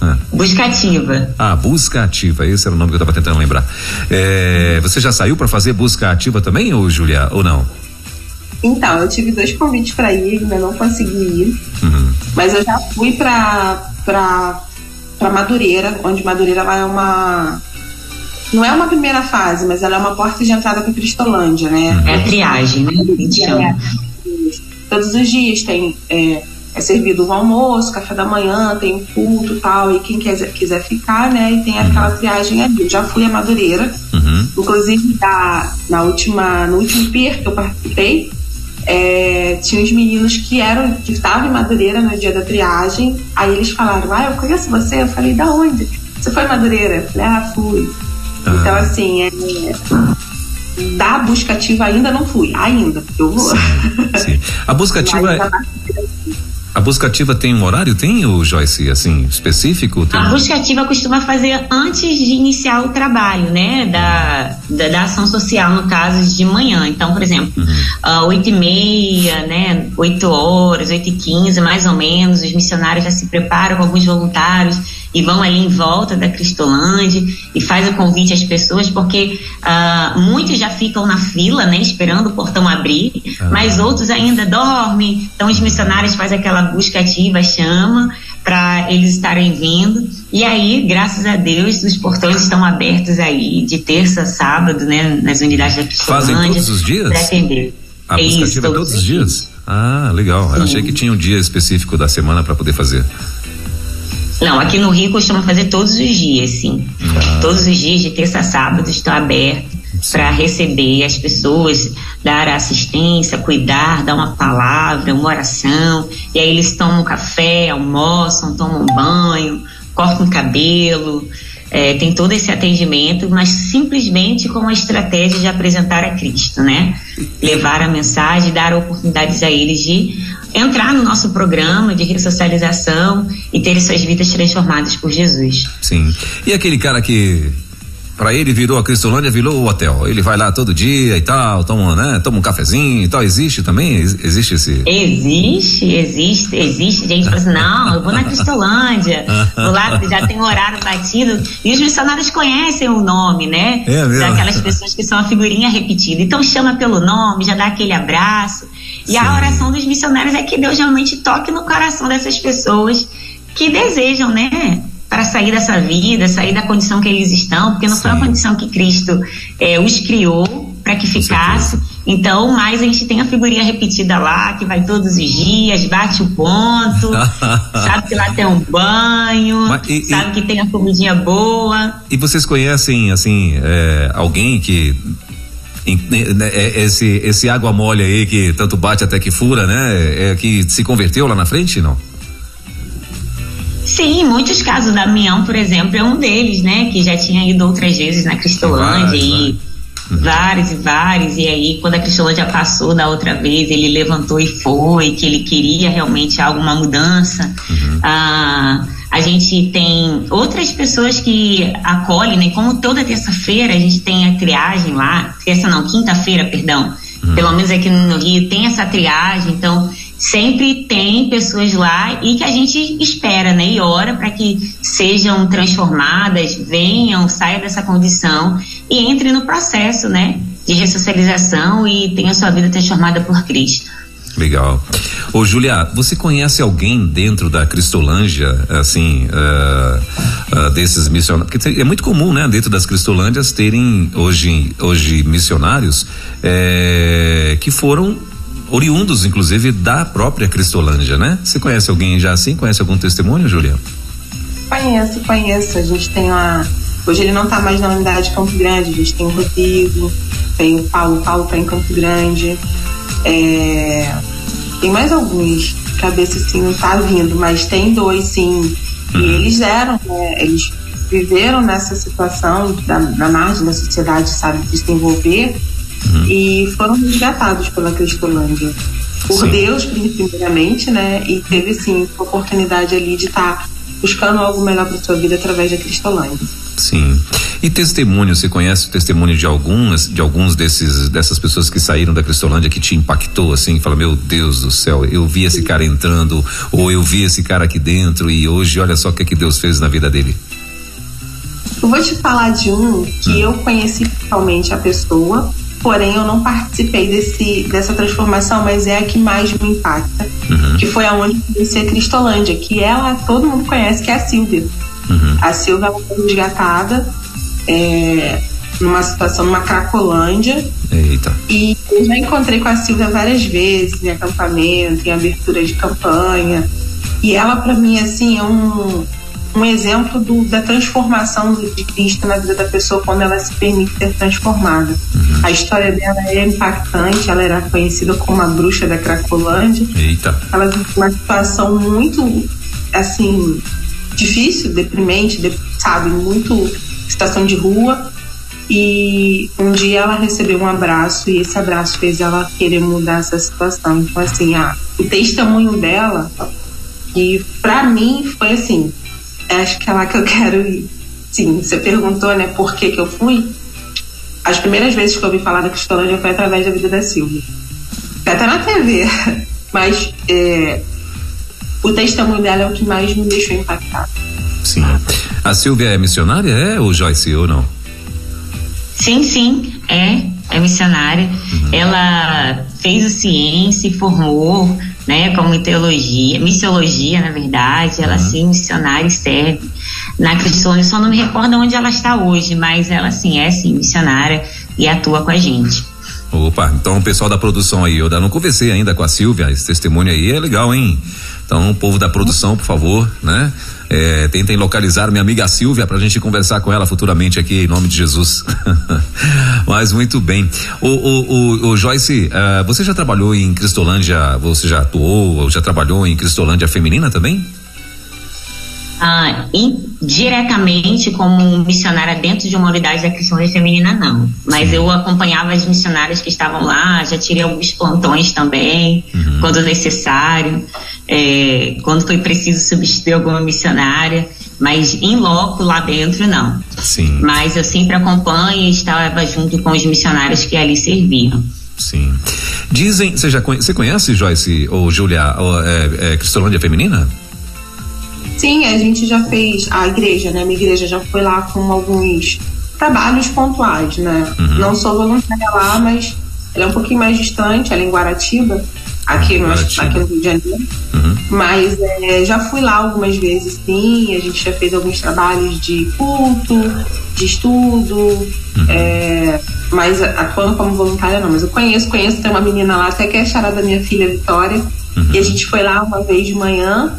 ah. Busca ativa. Ah, busca ativa, esse era o nome que eu estava tentando lembrar. É, você já saiu para fazer busca ativa também, ou Julia, ou não? Então, eu tive dois convites para ir, ainda não consegui ir. Uhum. Mas eu já fui para para para Madureira, onde Madureira ela é uma não é uma primeira fase, mas ela é uma porta de entrada para Cristolândia, né? É a triagem, né? É, todos os dias tem é, é servido o almoço, café da manhã, tem o culto e tal, e quem quiser, quiser ficar, né, e tem aquela uhum. triagem ali. Eu já fui a Madureira, uhum. inclusive da, na última, no último PIR que eu participei, é, tinha uns meninos que eram, que estavam em Madureira no dia da triagem, aí eles falaram, ah, eu conheço você, eu falei, da onde? Você foi em Madureira? Eu falei, ah, fui. Ah. Então, assim, é, da busca ativa ainda não fui, ainda, eu vou. Sim, sim. A busca ativa é a busca ativa tem um horário? Tem, o Joyce, assim, específico? Tem... A busca ativa costuma fazer antes de iniciar o trabalho, né? Da, da, da ação social, no caso, de manhã. Então, por exemplo, uhum. uh, 8 e meia, né? 8 horas, 8 e 15, mais ou menos, os missionários já se preparam com alguns voluntários e vão ali em volta da Cristolândia e faz o convite às pessoas, porque uh, muitos já ficam na fila, né, esperando o portão abrir, ah. mas outros ainda dormem. Então os missionários fazem aquela busca ativa, chama para eles estarem vindo. E aí, graças a Deus, os portões estão abertos aí de terça a sábado, né, nas unidades da Cristolândia. Fazem todos os dias? Para atender. A busca é ativa todos, todos os dias? dias? Ah, legal. Sim. Eu achei que tinha um dia específico da semana para poder fazer. Não, aqui no Rio costuma fazer todos os dias, sim. Ah. Todos os dias, de terça a sábado, estão abertos para receber as pessoas, dar assistência, cuidar, dar uma palavra, uma oração. E aí eles tomam café, almoçam, tomam banho, cortam o cabelo. É, tem todo esse atendimento, mas simplesmente com a estratégia de apresentar a Cristo, né? Levar a mensagem, dar oportunidades a eles de entrar no nosso programa de ressocialização e ter suas vidas transformadas por Jesus. Sim. E aquele cara que para ele virou a Cristolândia, virou o hotel. Ele vai lá todo dia e tal, toma, né, toma um cafezinho e tal. Existe também? Existe esse? Existe, existe, existe. Gente fala assim, não, eu vou na Cristolândia, vou lá, já tem horário batido. E os missionários conhecem o nome, né? É mesmo? Daquelas pessoas que são a figurinha repetida. Então chama pelo nome, já dá aquele abraço. E a oração dos missionários é que Deus realmente toque no coração dessas pessoas que desejam, né? Para sair dessa vida, sair da condição que eles estão, porque não Sim. foi a condição que Cristo é, os criou para que ficasse. Então, mais a gente tem a figurinha repetida lá, que vai todos os dias, bate o ponto, sabe que lá tem um banho, Mas, e, sabe e, que tem a comidinha boa. E vocês conhecem, assim, é, alguém que esse, esse água mole aí que tanto bate até que fura, né? É que se converteu lá na frente, não? Sim, muitos casos. Damião, por exemplo, é um deles, né? Que já tinha ido outras vezes na Cristolândia e vários e vários. E aí, quando a Cristolândia passou da outra vez, ele levantou e foi, que ele queria realmente alguma mudança. Uhum. Ah, a gente tem outras pessoas que acolhem, né? Como toda terça-feira a gente tem a triagem lá, terça não, quinta-feira, perdão. Uhum. Pelo menos aqui no Rio tem essa triagem, então sempre tem pessoas lá e que a gente espera, né? E ora para que sejam transformadas, venham, saiam dessa condição e entrem no processo, né? De ressocialização e tenham sua vida transformada por Cristo. Legal. Ô, Julia, você conhece alguém dentro da Cristolândia, assim, uh, uh, desses missionários? Porque é muito comum, né, dentro das Cristolândias terem hoje, hoje missionários é, que foram oriundos, inclusive, da própria Cristolândia, né? Você conhece alguém já assim? Conhece algum testemunho, Julia? Conheço, conheço. A gente tem uma. Hoje ele não está mais na unidade Campo Grande, a gente tem o Rodrigo, tem o Paulo, Paulo está em Campo Grande. É, tem mais alguns, cabeça assim não tá vindo, mas tem dois sim. E uhum. eles eram, né, eles viveram nessa situação da, da margem da sociedade, sabe, de se envolver uhum. e foram resgatados pela Cristolândia. Por sim. Deus, primeiramente, né? E teve sim a oportunidade ali de estar tá buscando algo melhor para sua vida através da Cristolândia. Sim. E testemunho, você conhece o testemunho de algumas, de alguns desses dessas pessoas que saíram da Cristolândia que te impactou assim, fala, meu Deus do céu, eu vi esse cara entrando ou eu vi esse cara aqui dentro e hoje olha só o que é que Deus fez na vida dele. Eu vou te falar de um que hum. eu conheci totalmente a pessoa, porém eu não participei desse, dessa transformação, mas é a que mais me impacta, uhum. que foi a onde eu conheci a Cristolândia, que ela todo mundo conhece, que é a Silvia. Uhum. A Silvia foi resgatada é, numa situação, numa Cracolândia. Eita. E eu já encontrei com a Silvia várias vezes em acampamento, em abertura de campanha. E ela, para mim, assim, é um, um exemplo do, da transformação de Cristo na vida da pessoa quando ela se permite ser transformada. Uhum. A história dela é impactante, ela era conhecida como a bruxa da Cracolândia. Eita. Ela viveu uma situação muito, assim, difícil, deprimente, de, sabe, muito situação de rua. E um dia ela recebeu um abraço e esse abraço fez ela querer mudar essa situação. Então, assim, a, o testemunho dela, que para mim foi assim, acho que é lá que eu quero ir. Sim, você perguntou, né, por que que eu fui? As primeiras vezes que eu ouvi falar da Cristolândia foi através da vida da Silvia. Até na TV, mas é, o testemunho dela é o que mais me deixou impactado. Sim. A Silvia é missionária, é, ou Joyce, ou não? Sim, sim, é, é missionária. Uhum. Ela fez o ciência formou, né, como teologia, missiologia, na verdade. Ela, uhum. sim, missionária e serve na. Eu só não me recordo onde ela está hoje, mas ela, sim, é, sim, missionária e atua com a gente. Opa, então o pessoal da produção aí, eu não conversei ainda com a Silvia, esse testemunho aí é legal, hein? Então, o povo da produção, por favor, né? É, tentem localizar minha amiga Silvia para a gente conversar com ela futuramente aqui em nome de Jesus. Mas muito bem. O, o, o, o Joyce, uh, você já trabalhou em Cristolândia? Você já atuou ou já trabalhou em Cristolândia feminina também? Ah, diretamente como missionária dentro de uma unidade da Cristolândia feminina não, mas Sim. eu acompanhava as missionárias que estavam lá, já tirei alguns plantões também, uhum. quando necessário é, quando foi preciso substituir alguma missionária, mas em loco lá dentro não. Sim. Mas eu sempre acompanho e estava junto com os missionários que ali serviam. Sim. Dizem, você já conhece, você conhece Joyce ou Julia, ou, é, é, Cristolândia Feminina? Sim, a gente já fez, a igreja, né? Minha igreja já foi lá com alguns trabalhos pontuais, né? Uhum. Não sou voluntária lá, mas ela é um pouquinho mais distante, ela é em Guaratiba aqui, no, aqui no Rio de Janeiro. Uhum. Mas é, já fui lá algumas vezes, sim. A gente já fez alguns trabalhos de culto, de estudo, uhum. é, mas atuando como voluntária não. Mas eu conheço, conheço, tem uma menina lá, até que é a charada da minha filha Vitória. Uhum. E a gente foi lá uma vez de manhã,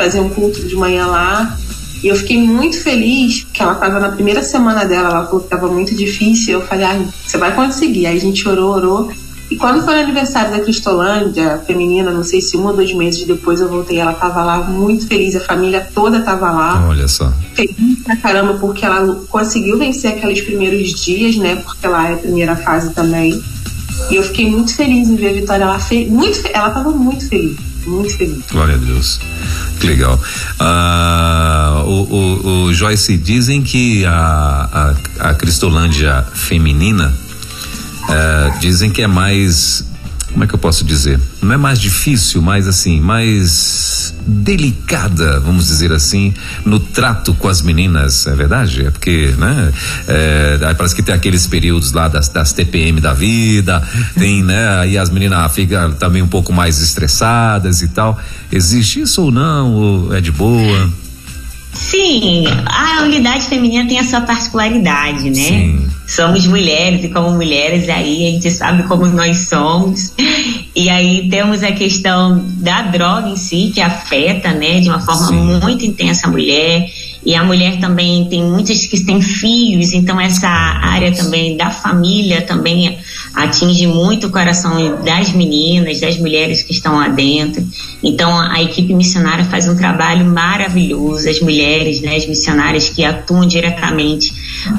fazer um culto de manhã lá. E eu fiquei muito feliz, porque ela estava na primeira semana dela, ela falou que estava muito difícil. Eu falei, ah, você vai conseguir. Aí a gente orou, orou. E quando foi o aniversário da Cristolândia feminina, não sei se um ou dois meses depois eu voltei, ela estava lá muito feliz, a família toda estava lá. Olha só. Feliz pra caramba, porque ela conseguiu vencer aqueles primeiros dias, né? Porque lá é a primeira fase também. E eu fiquei muito feliz em ver a Vitória. Ela, fe... muito ela estava muito feliz, muito feliz. Glória a Deus. Que legal. Ah, o, o, o, Joyce, dizem que a, a, a Cristolândia feminina eh, dizem que é mais como é que eu posso dizer? Não é mais difícil, mas assim, mais delicada, vamos dizer assim, no trato com as meninas, é verdade? É porque, né? É, parece que tem aqueles períodos lá das, das TPM da vida, tem, né? Aí as meninas ficam também um pouco mais estressadas e tal. Existe isso ou não? Ou é de boa? Sim, a unidade feminina tem a sua particularidade, né? Sim. Somos mulheres e como mulheres aí a gente sabe como nós somos. E aí temos a questão da droga em si que afeta, né, de uma forma Sim. muito intensa a mulher. E a mulher também tem muitas que têm filhos, então essa área também da família também atinge muito o coração das meninas, das mulheres que estão lá dentro. Então a equipe missionária faz um trabalho maravilhoso, as mulheres, né, as missionárias que atuam diretamente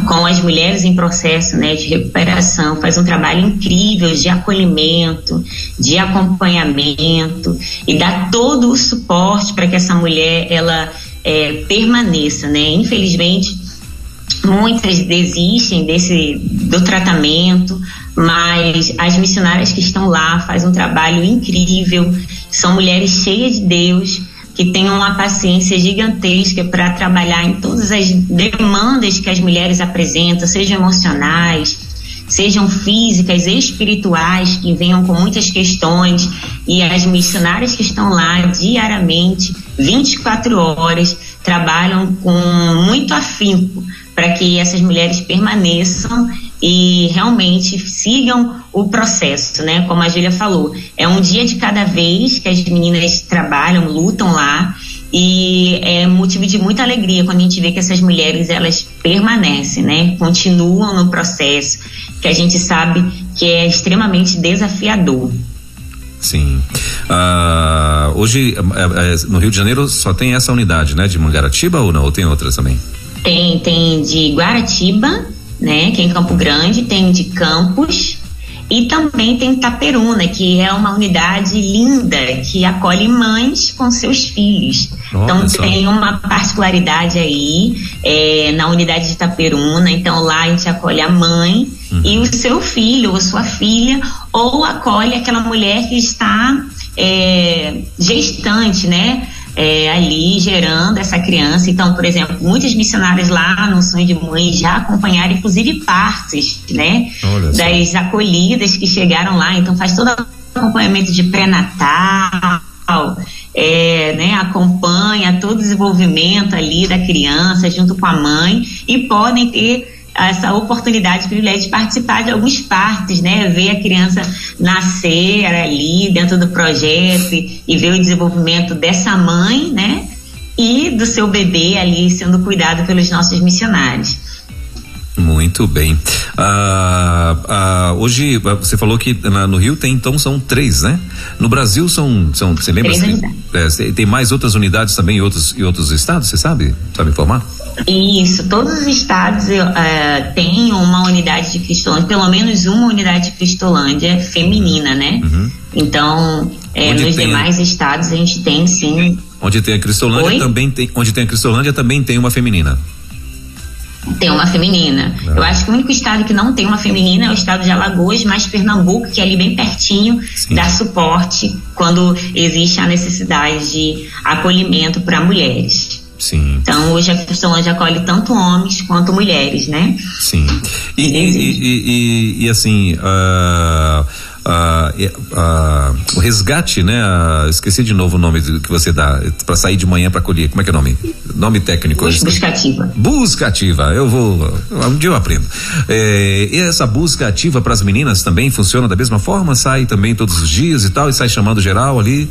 com as mulheres em processo, né, de recuperação, faz um trabalho incrível de acolhimento, de acompanhamento e dá todo o suporte para que essa mulher ela é, permaneça, né? Infelizmente muitas desistem desse do tratamento mas as missionárias que estão lá fazem um trabalho incrível, são mulheres cheias de Deus, que têm uma paciência gigantesca para trabalhar em todas as demandas que as mulheres apresentam, sejam emocionais, sejam físicas, espirituais, que venham com muitas questões, e as missionárias que estão lá diariamente, 24 horas, trabalham com muito afinco para que essas mulheres permaneçam e realmente sigam o processo, né? Como a Júlia falou, é um dia de cada vez que as meninas trabalham, lutam lá e é motivo de muita alegria quando a gente vê que essas mulheres elas permanecem, né? Continuam no processo que a gente sabe que é extremamente desafiador. Sim. Uh, hoje é, é, no Rio de Janeiro só tem essa unidade, né? De Mangaratiba ou não? Ou tem outras também? Tem, tem de Guaratiba, né? Que é em Campo Grande, tem de Campos e também tem Taperuna, que é uma unidade linda que acolhe mães com seus filhos. então tem uma particularidade aí é, na unidade de Taperuna. Então lá a gente acolhe a mãe uhum. e o seu filho ou sua filha, ou acolhe aquela mulher que está é, gestante, né? é, ali gerando essa criança. Então, por exemplo, muitas missionárias lá no Sonho de Mãe já acompanharam, inclusive, partes, né? Das acolhidas que chegaram lá. Então, faz todo o acompanhamento de pré-natal. É, né, acompanha todo o desenvolvimento ali da criança junto com a mãe e podem ter essa oportunidade, privilégio de participar de alguns partes, né? Ver a criança nascer ali dentro do projeto e, e ver o desenvolvimento dessa mãe, né? E do seu bebê ali sendo cuidado pelos nossos missionários. Muito bem. Ah, ah, hoje você falou que na, no Rio tem então são três, né? No Brasil são são você lembra? Três é, tem mais outras unidades também em outros em outros estados, você sabe? Sabe informar? Isso, todos os estados uh, têm uma unidade de Cristolândia, pelo menos uma unidade de Cristolândia feminina, né? Uhum. Então, é, nos demais estados a gente tem sim. Onde tem a Cristolândia Oi? também tem, onde tem a Cristolândia também tem uma feminina. Tem uma feminina. Ah. Eu acho que o único estado que não tem uma feminina é o estado de Alagoas, mas Pernambuco, que é ali bem pertinho, Sim. dá suporte quando existe a necessidade de acolhimento para mulheres. Sim. Então hoje a Cristolândia acolhe tanto homens quanto mulheres, né? Sim. E, e, e, e assim, uh, uh, uh, o resgate, né? esqueci de novo o nome que você dá para sair de manhã para colher. Como é que é o nome? Nome técnico. Buscativa. Buscativa. Eu vou. Um dia eu aprendo. É, e essa busca ativa para as meninas também funciona da mesma forma? Sai também todos os dias e tal e sai chamando geral ali?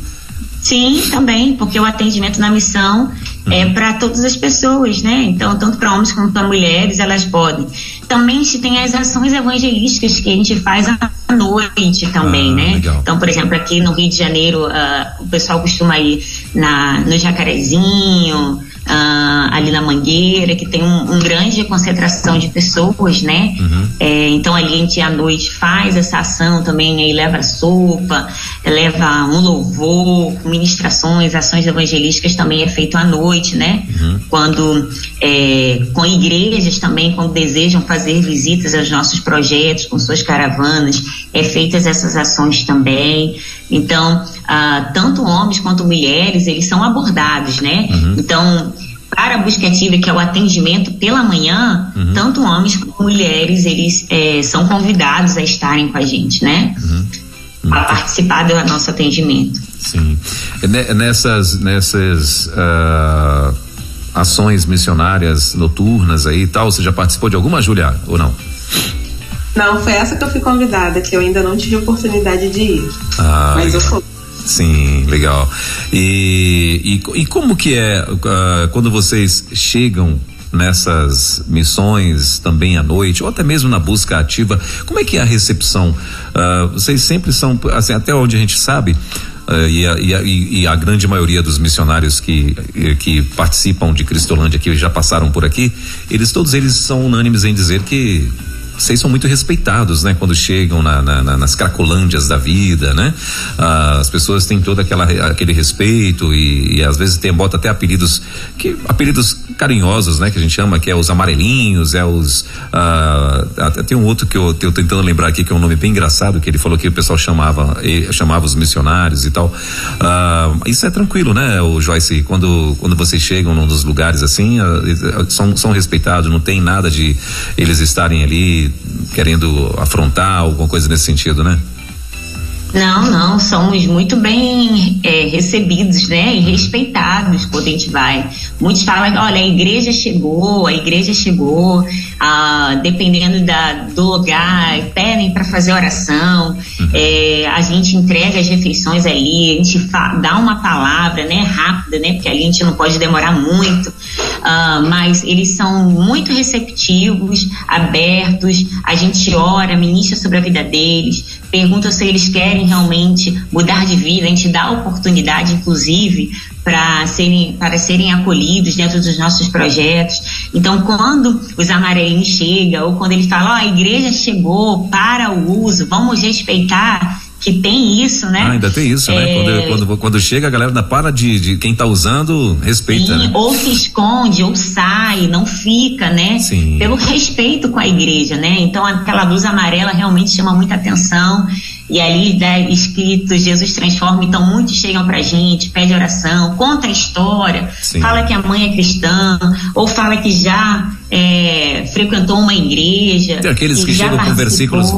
Sim, também, porque o atendimento na missão é uhum. para todas as pessoas, né? Então, tanto para homens como para mulheres, elas podem. Também se tem as ações evangelísticas que a gente faz à noite também, ah, né? Legal. Então, por exemplo, aqui no Rio de Janeiro, uh, o pessoal costuma ir na, no Jacarezinho, uh, ali na Mangueira, que tem um, um, grande concentração de pessoas, né? Uhum. É, então ali a gente à noite faz essa ação também, aí leva sopa, leva um louvor, ministrações, ações evangelísticas também é feito à noite, né? Uhum. Quando é, com igrejas também, quando desejam fazer visitas aos nossos projetos, com suas caravanas, é feitas essas ações também. Então, ah, tanto homens quanto mulheres, eles são abordados, né? Uhum. Então, para a busca ativa, que é o atendimento pela manhã, uhum. tanto homens como mulheres, eles é, são convidados a estarem com a gente, né? Uhum. A participar do nosso atendimento. Sim. Nessas, nessas uh, ações missionárias noturnas aí e tal, você já participou de alguma, Julia, ou não? Não, foi essa que eu fui convidada, que eu ainda não tive oportunidade de ir. Ah, mas legal. eu fui. Sim, legal. E, e, e como que é uh, quando vocês chegam nessas missões também à noite, ou até mesmo na busca ativa, como é que é a recepção? Uh, vocês sempre são, assim, até onde a gente sabe, Uh, e, a, e, a, e, a, grande maioria dos missionários que, que participam de Cristolândia, que já passaram por aqui, eles todos eles são unânimes em dizer que vocês são muito respeitados, né? Quando chegam na, na, na, nas cracolândias da vida, né? Ah, as pessoas têm todo aquela, aquele respeito e, e, às vezes tem, bota até apelidos, que, apelidos carinhosos, né? Que a gente chama, que é os amarelinhos, é os, ah, tem um outro que eu, eu tentando lembrar aqui, que é um nome bem engraçado, que ele falou que o pessoal chamava, chamava os missionários e tal. Ah, isso é tranquilo, né, o Joyce? Quando, quando vocês chegam num dos lugares assim, ah, são, são respeitados, não tem nada de eles estarem ali querendo afrontar alguma coisa nesse sentido, né? Não, não, somos muito bem é, recebidos, né, e respeitados quando a gente vai. Muitos falam, olha, a igreja chegou, a igreja chegou, ah, dependendo da, do lugar, pedem para fazer oração, uhum. é, a gente entrega as refeições ali, a gente dá uma palavra, né, rápida, né, porque ali a gente não pode demorar muito, ah, mas eles são muito receptivos, abertos, a gente ora, ministra sobre a vida deles, pergunta se eles querem realmente mudar de vida, a gente dá oportunidade, inclusive, para serem, para serem acolhidos dentro dos nossos projetos. Então, quando os amarelinhos chegam, ou quando ele fala, ó, oh, a igreja chegou para o uso, vamos respeitar que tem isso, né? Ah, ainda tem isso, né? é... né? Quando, quando, quando, chega, a galera para de, de quem está usando, respeita, Sim, né? Ou se esconde, ou sai, não fica, né? Sim. Pelo respeito com a igreja, né? Então aquela luz amarela realmente chama muita atenção. E ali né, escrito Jesus transforma, então muitos chegam pra gente, pede oração, conta a história, Sim. fala que a mãe é cristã, ou fala que já é, frequentou uma igreja. Tem aqueles que, que chegam com versículos.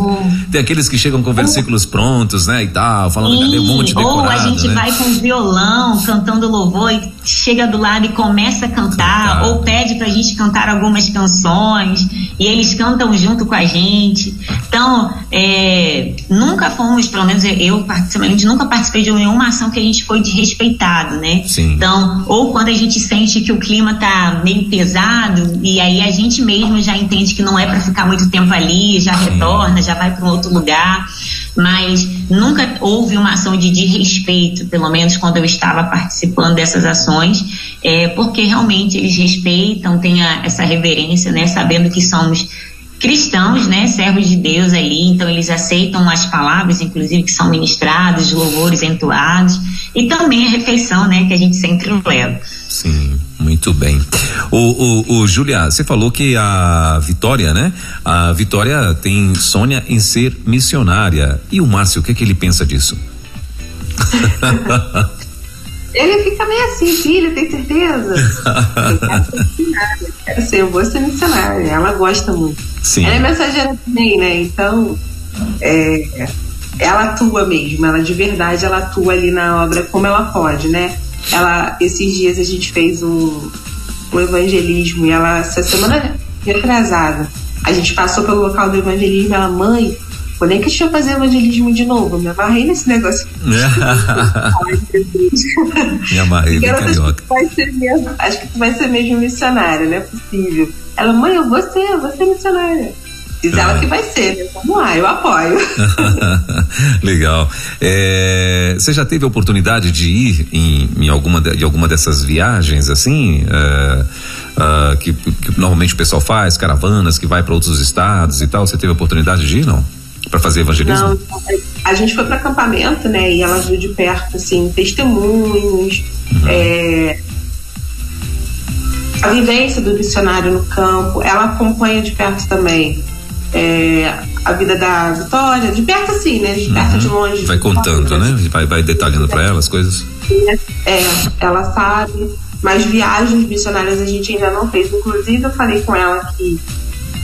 Tem aqueles que chegam com versículos prontos, né? E tal, falando Sim, um monte decorado, Ou a gente né? vai com violão cantando louvor e chega do lado e começa a cantar, cantar, ou pede pra gente cantar algumas canções e eles cantam junto com a gente. Então, é, nunca fomos, pelo menos eu particularmente, nunca participei de nenhuma ação que a gente foi desrespeitado, né? Sim. Então, ou quando a gente sente que o clima tá meio pesado e aí a gente mesmo já entende que não é para ficar muito tempo ali, já Sim. retorna, já vai para um outro lugar mas nunca houve uma ação de desrespeito, pelo menos quando eu estava participando dessas ações, é, porque realmente eles respeitam, têm a, essa reverência, né, sabendo que somos cristãos, né, servos de Deus ali, então eles aceitam as palavras, inclusive que são ministradas, louvores entoados, e também a refeição, né, que a gente sempre leva. Sim. Muito bem. O, o, o Julia, você falou que a Vitória, né? A Vitória tem sonha em ser missionária. E o Márcio, o que, é que ele pensa disso? ele fica meio assim, filho, tem certeza? eu quero ser, eu vou ser missionária. Ela gosta muito. Sim. Ela é mensageira também, né? Então, é, ela atua mesmo, ela de verdade, ela atua ali na obra como ela pode, né? Ela, esses dias a gente fez um, um evangelismo e ela, essa semana retrasada, a gente passou pelo local do evangelismo ela, mãe, Vou nem que eu fazer evangelismo de novo. Me amarrei nesse negócio. Me amarrei bem carioca. Mesmo, acho que tu vai ser mesmo missionária, não é possível. Ela, mãe, eu vou ser, eu vou ser missionária. Diz ela que vai ser, né? Vamos lá, eu apoio. Legal. É, você já teve a oportunidade de ir em, em alguma, de, em alguma dessas viagens, assim? É, uh, que, que, normalmente o pessoal faz, caravanas que vai para outros estados e tal. Você teve a oportunidade de ir, não? Para fazer evangelismo? Não, a gente foi para acampamento, né? E ela viu de perto, assim, testemunhos, uhum. é, a vivência do missionário no campo. Ela acompanha de perto também é, a vida da Vitória, de perto assim, né? De perto, uhum. de longe. Vai contando, né? Vai, vai detalhando para ela as coisas. É, ela sabe. Mas viagens missionárias a gente ainda não fez. Inclusive, eu falei com ela que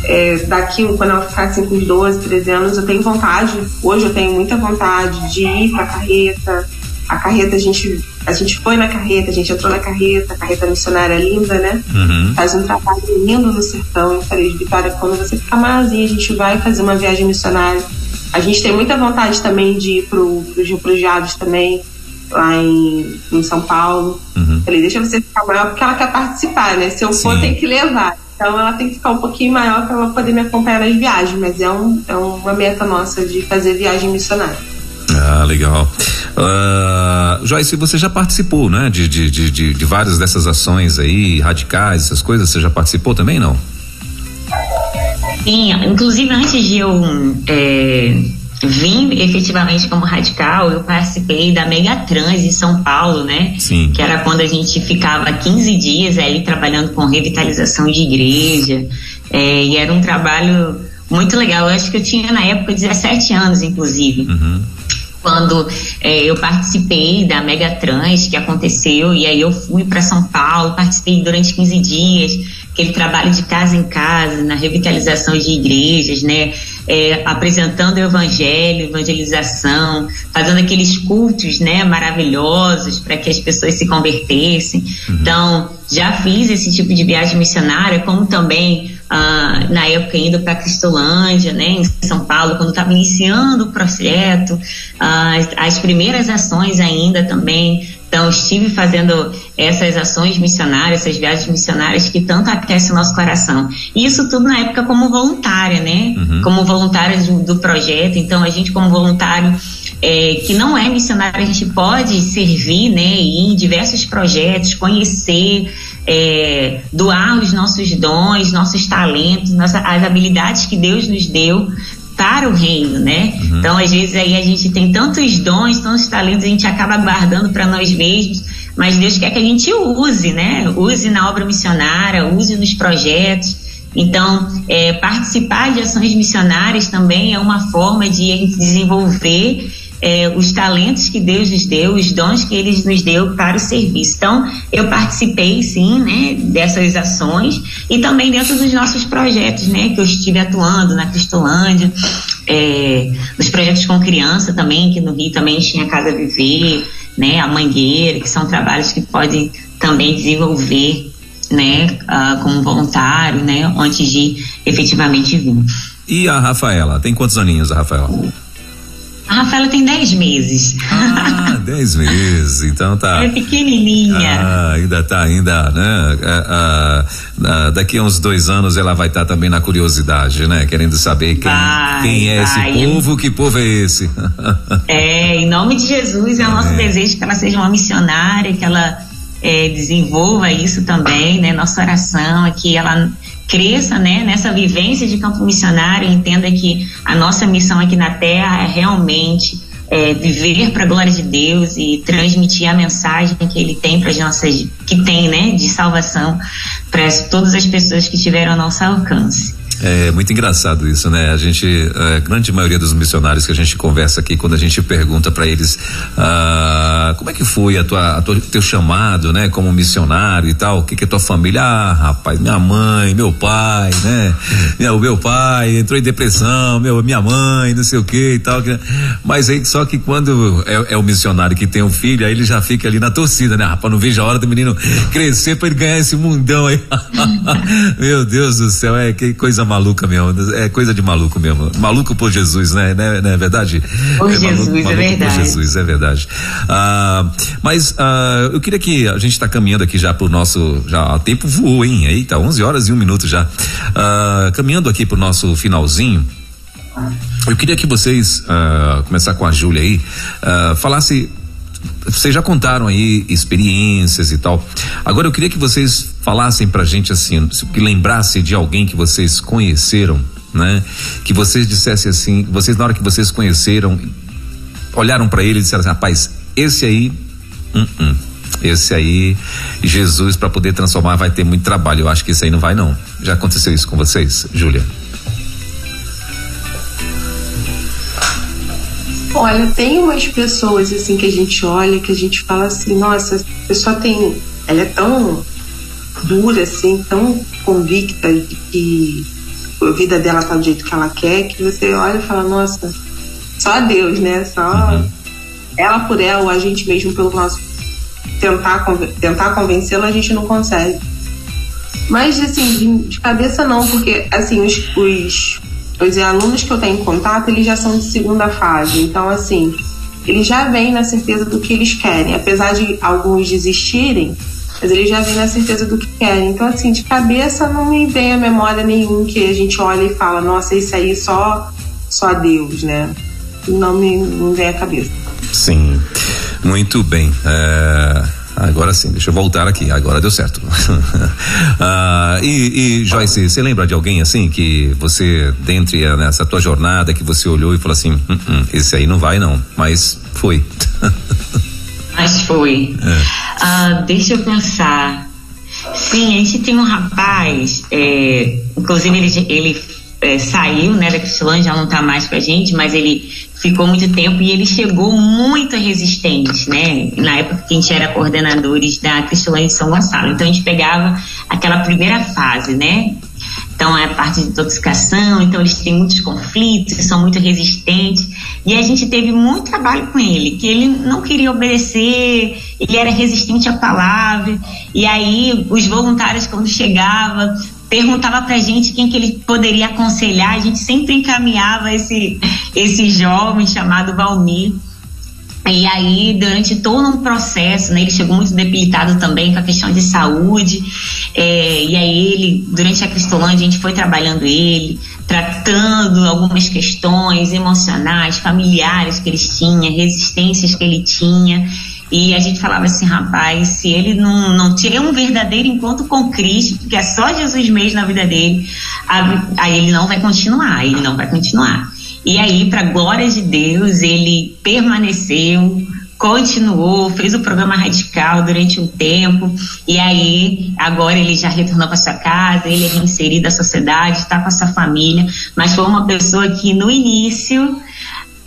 é, daqui, quando ela ficar assim, com uns 12, 13 anos, eu tenho vontade, hoje eu tenho muita vontade de ir pra carreta. A carreta, a gente, a gente foi na carreta, a gente entrou na carreta, a carreta missionária é linda, né? Uhum. Faz um trabalho lindo no sertão. Eu falei, Vitória, quando você ficar maiorzinha, a gente vai fazer uma viagem missionária. A gente tem muita vontade também de ir pro, pros refugiados também, lá em, em São Paulo. Uhum. Falei, deixa você ficar maior, porque ela quer participar, né? Se eu Sim. for, tem que levar. Então ela tem que ficar um pouquinho maior para ela poder me acompanhar nas viagens, mas é, um, é uma meta nossa de fazer viagem missionária. Ah, legal. Uh, Joyce, você já participou, né? De, de, de, de, de várias dessas ações aí, radicais, essas coisas, você já participou também, não? Sim, inclusive antes de eu é, vim efetivamente como radical, eu participei da Megatrans em São Paulo, né? Sim. Que era quando a gente ficava 15 dias ali trabalhando com revitalização de igreja. É, e era um trabalho muito legal. Eu acho que eu tinha na época 17 anos, inclusive. Uhum. Quando é, eu participei da Megatrans que aconteceu, e aí eu fui para São Paulo, participei durante 15 dias, aquele trabalho de casa em casa, na revitalização de igrejas, né? É, apresentando o evangelho, evangelização, fazendo aqueles cultos, né, maravilhosos para que as pessoas se convertessem. Uhum. Então, já fiz esse tipo de viagem missionária, como também ah, na época indo para Cristolândia, né, em São Paulo, quando estava iniciando o projeto, ah, as, as primeiras ações ainda também então, estive fazendo essas ações missionárias, essas viagens missionárias que tanto aquecem o nosso coração. E isso tudo na época como voluntária, né? Uhum. Como voluntária do, do, projeto. Então, a gente, como voluntário é, que não é missionário, a gente pode servir, né? em diversos projetos, conhecer, é, doar os nossos dons, nossos talentos, nossa, as habilidades que Deus nos deu para o reino, né? Uhum. Então, às vezes aí a gente tem tantos dons, tantos talentos, a gente acaba guardando para nós mesmos, mas Deus quer que a gente use, né? Use na obra missionária, use nos projetos. Então, é, participar de ações missionárias também é uma forma de a gente desenvolver é, os talentos que Deus nos deu, os dons que Ele nos deu para o serviço. Então, eu participei sim, né, dessas ações e também dentro dos nossos projetos, né, que eu estive atuando na Cristolândia, é, nos projetos com criança também, que no Rio também tinha Casa Viver, né, a Mangueira, que são trabalhos que podem também desenvolver, né, uh, como voluntário, né, antes de efetivamente vir. E a Rafaela, tem quantos aninhos a Rafaela? A Rafaela tem 10 meses. Ah, 10 meses, então tá. É pequenininha. Ah, ainda tá, ainda, né? Ah, ah, daqui a uns dois anos ela vai estar tá também na curiosidade, né? Querendo saber quem, vai, quem é vai. esse povo, que povo é esse. é, em nome de Jesus, é, é o nosso desejo que ela seja uma missionária, que ela é, desenvolva isso também, né? Nossa oração é que ela cresça né, nessa vivência de campo missionário, entenda que a nossa missão aqui na Terra é realmente é, viver para a glória de Deus e transmitir a mensagem que Ele tem para as nossas, que tem, né, de salvação para todas as pessoas que tiveram ao nosso alcance. É muito engraçado isso, né? A gente, a grande maioria dos missionários que a gente conversa aqui, quando a gente pergunta para eles ah, como é que foi a tua, a tua, teu chamado, né? Como missionário e tal, o que que é tua família? Ah, rapaz, minha mãe, meu pai, né? o meu pai entrou em depressão, meu, minha mãe, não sei o que e tal. Mas aí, só que quando é, é o missionário que tem um filho, aí ele já fica ali na torcida, né? Rapaz, não vejo a hora do menino crescer para ele ganhar esse mundão aí. meu Deus do céu, é que coisa maluca mesmo, é coisa de maluco mesmo. Maluco por Jesus, né? Não é, não é verdade? Por é Jesus, maluco, é verdade. Por Jesus, é verdade. Ah, mas ah, eu queria que a gente está caminhando aqui já pro nosso, já o tempo voou, hein? Eita, 11 horas e um minuto já. Ah, caminhando aqui pro nosso finalzinho. Eu queria que vocês, uh, começar com a Júlia aí, uh, falasse vocês já contaram aí experiências e tal. Agora eu queria que vocês falassem pra gente assim, que lembrasse de alguém que vocês conheceram, né? Que vocês dissessem assim, vocês na hora que vocês conheceram, olharam para ele e disseram assim, rapaz, esse aí, uh -uh, esse aí, Jesus para poder transformar vai ter muito trabalho. Eu acho que esse aí não vai não. Já aconteceu isso com vocês, Júlia? Olha, tem umas pessoas assim que a gente olha, que a gente fala assim, nossa, essa pessoa tem. Ela é tão dura, assim, tão convicta de que a vida dela tá do jeito que ela quer, que você olha e fala, nossa, só Deus, né? Só uhum. ela por ela, ou a gente mesmo pelo nosso tentar, tentar convencê-la, a gente não consegue. Mas assim, de, de, cabeça não, porque assim, os, os Pois é, alunos que eu tenho em contato, eles já são de segunda fase. Então, assim, eles já vêm na certeza do que eles querem. Apesar de alguns desistirem, mas eles já vêm na certeza do que querem. Então, assim, de cabeça não me vem a memória nenhum que a gente olha e fala, nossa, isso aí só, só Deus, né? Não me não vem a cabeça. Sim, muito bem. É... Agora sim, deixa eu voltar aqui. Agora deu certo. ah, e, e, Joyce, você lembra de alguém assim que você, dentre nessa tua jornada, que você olhou e falou assim: hum, hum, esse aí não vai não, mas foi. mas foi. É. Ah, deixa eu pensar. Sim, a gente tem um rapaz, é, inclusive ele, ele é, saiu né, da Cristilândia, já não está mais com a gente, mas ele ficou muito tempo e ele chegou muito resistente, né? Na época que a gente era coordenadores da Cristilândia de São Gonçalo. Então a gente pegava aquela primeira fase, né? Então a parte de intoxicação, então eles têm muitos conflitos, são muito resistentes. E a gente teve muito trabalho com ele, que ele não queria obedecer, ele era resistente à palavra. E aí os voluntários quando chegava, perguntava pra gente quem que ele poderia aconselhar, a gente sempre encaminhava esse, esse jovem chamado Valmir. E aí, durante todo um processo, né, ele chegou muito debilitado também com a questão de saúde. É, e aí, ele, durante a Cristolândia, a gente foi trabalhando ele, tratando algumas questões emocionais, familiares que ele tinha, resistências que ele tinha. E a gente falava assim, rapaz, se ele não, não tiver um verdadeiro encontro com Cristo, porque é só Jesus mesmo na vida dele, aí ele não vai continuar, ele não vai continuar. E aí, para glória de Deus, ele permaneceu, continuou, fez o programa radical durante um tempo, e aí agora ele já retornou para sua casa, ele é reinserido à sociedade, está com a sua família, mas foi uma pessoa que no início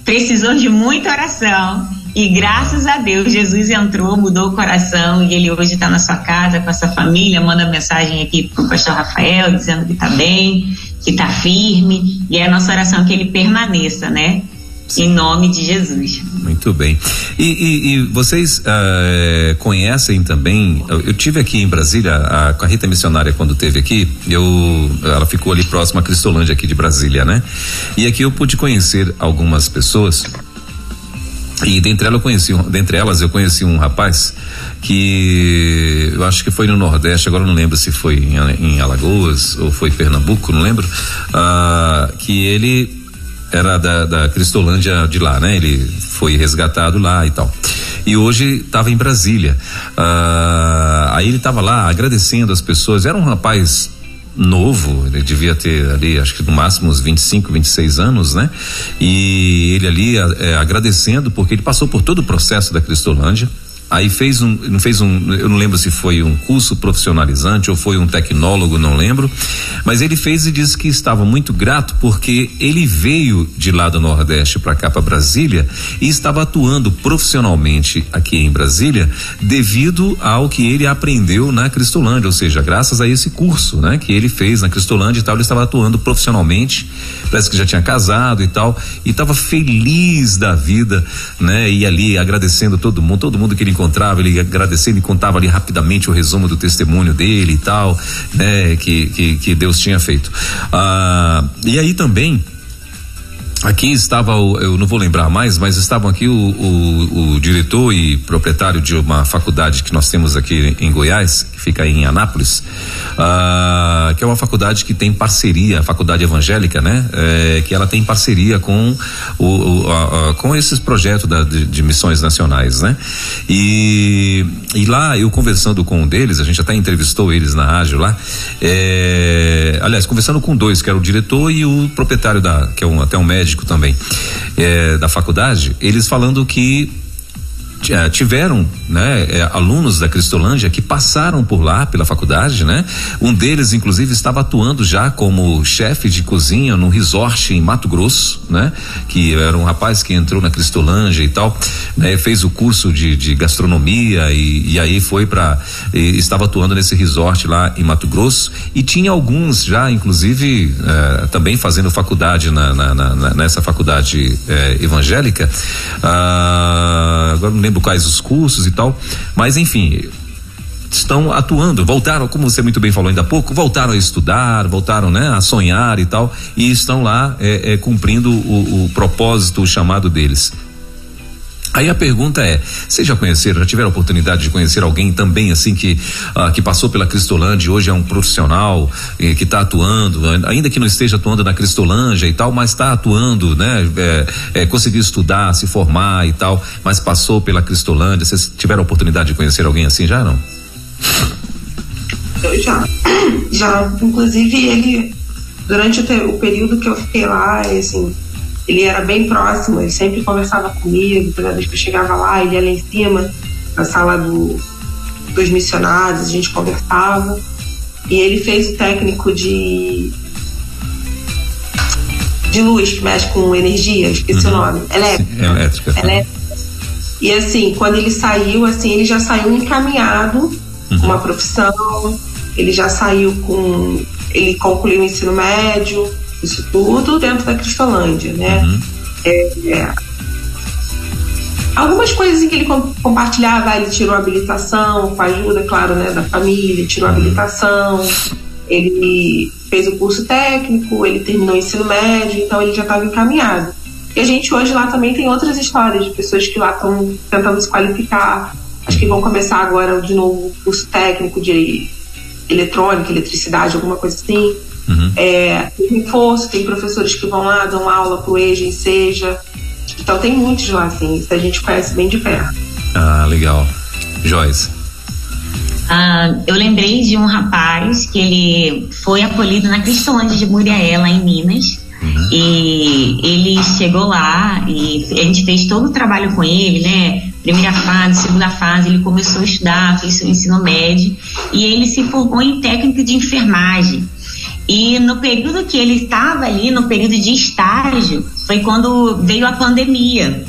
precisou de muita oração e graças a Deus, Jesus entrou, mudou o coração e ele hoje está na sua casa com a sua família. Manda mensagem aqui para o pastor Rafael dizendo que está bem, que está firme. E é a nossa oração que ele permaneça, né? Sim. Em nome de Jesus. Muito bem. E, e, e vocês uh, conhecem também? Eu tive aqui em Brasília, a, a Rita Missionária, quando teve aqui, eu, ela ficou ali próxima a Cristolândia, aqui de Brasília, né? E aqui eu pude conhecer algumas pessoas e dentre elas eu conheci, dentre elas eu conheci um rapaz que eu acho que foi no Nordeste, agora não lembro se foi em, em Alagoas ou foi Pernambuco, não lembro, ah, que ele era da, da Cristolândia de lá, né? Ele foi resgatado lá e tal. E hoje estava em Brasília. Ah, aí ele estava lá agradecendo as pessoas. Era um rapaz novo, ele devia ter ali, acho que no máximo uns 25, 26 anos, né? E ele ali é, agradecendo porque ele passou por todo o processo da Cristolândia, Aí fez um, não fez um, eu não lembro se foi um curso profissionalizante ou foi um tecnólogo, não lembro, mas ele fez e disse que estava muito grato porque ele veio de lá do Nordeste para cá para Brasília e estava atuando profissionalmente aqui em Brasília devido ao que ele aprendeu na Cristolândia, ou seja, graças a esse curso, né, que ele fez na Cristolândia e tal, ele estava atuando profissionalmente, parece que já tinha casado e tal, e estava feliz da vida, né, e ali agradecendo todo mundo, todo mundo que ele encontrava, ele agradecendo e contava ali rapidamente o resumo do testemunho dele e tal, né, que, que, que Deus tinha feito. Ah, e aí também Aqui estava, o, eu não vou lembrar mais, mas estavam aqui o, o, o, diretor e proprietário de uma faculdade que nós temos aqui em Goiás, que fica em Anápolis, ah, que é uma faculdade que tem parceria, a faculdade evangélica, né? É, que ela tem parceria com o, a, a, com esses projetos da, de, de, missões nacionais, né? E, e lá eu conversando com um deles, a gente até entrevistou eles na rádio lá, é, aliás, conversando com dois, que era o diretor e o proprietário da, que é um, até um médico também, é, da faculdade, eles falando que tiveram né, é, alunos da Cristolândia que passaram por lá pela faculdade, né? Um deles, inclusive, estava atuando já como chefe de cozinha no resort em Mato Grosso, né? Que era um rapaz que entrou na Cristolândia e tal, né? Fez o curso de, de gastronomia e, e aí foi para estava atuando nesse resort lá em Mato Grosso e tinha alguns já, inclusive, eh, também fazendo faculdade na, na, na nessa faculdade eh, evangélica. Ah, agora não lembro lembro quais os cursos e tal, mas enfim, estão atuando, voltaram, como você muito bem falou ainda há pouco, voltaram a estudar, voltaram né, a sonhar e tal, e estão lá é, é, cumprindo o, o propósito, o chamado deles. Aí a pergunta é: vocês já conheceram, já tiveram a oportunidade de conhecer alguém também assim que ah, que passou pela Cristolândia hoje é um profissional eh, que está atuando, ainda que não esteja atuando na Cristolândia e tal, mas está atuando, né? É, é, conseguiu estudar, se formar e tal, mas passou pela Cristolândia. Vocês tiveram a oportunidade de conhecer alguém assim já não? Eu já, já. Inclusive ele durante o, o período que eu fiquei lá, assim ele era bem próximo, ele sempre conversava comigo, toda vez que eu chegava lá, ele ia lá em cima, na sala do, dos missionários, a gente conversava. E ele fez o técnico de de luz, que mexe com energia, esqueci uhum. o nome, elétrica. elétrica. elétrica. E assim, quando ele saiu, assim, ele já saiu encaminhado uhum. com uma profissão, ele já saiu com. Ele concluiu o ensino médio, isso tudo dentro da Cristolândia, né? Uhum. É, é, algumas coisas em que ele compartilhava, ele tirou a habilitação, com a ajuda, claro, né, da família, tirou a uhum. habilitação, ele fez o curso técnico, ele terminou o ensino médio, então ele já estava encaminhado. E a gente hoje lá também tem outras histórias de pessoas que lá estão tentando se qualificar, acho que vão começar agora de novo o curso técnico de eletrônica, eletricidade, alguma coisa assim. Uhum. É, tem reforço, tem professores que vão lá, dão aula pro EJA e SEJA. Então tem muitos lá, assim, isso a gente conhece bem de perto. Ah, legal. Joyce. Ah, eu lembrei de um rapaz que ele foi acolhido na Cristolândia de Muriaé, lá em Minas. Uhum. E ele chegou lá e a gente fez todo o trabalho com ele, né? Primeira fase, segunda fase, ele começou a estudar, fez seu ensino médio e ele se formou em técnico de enfermagem. E no período que ele estava ali, no período de estágio, foi quando veio a pandemia.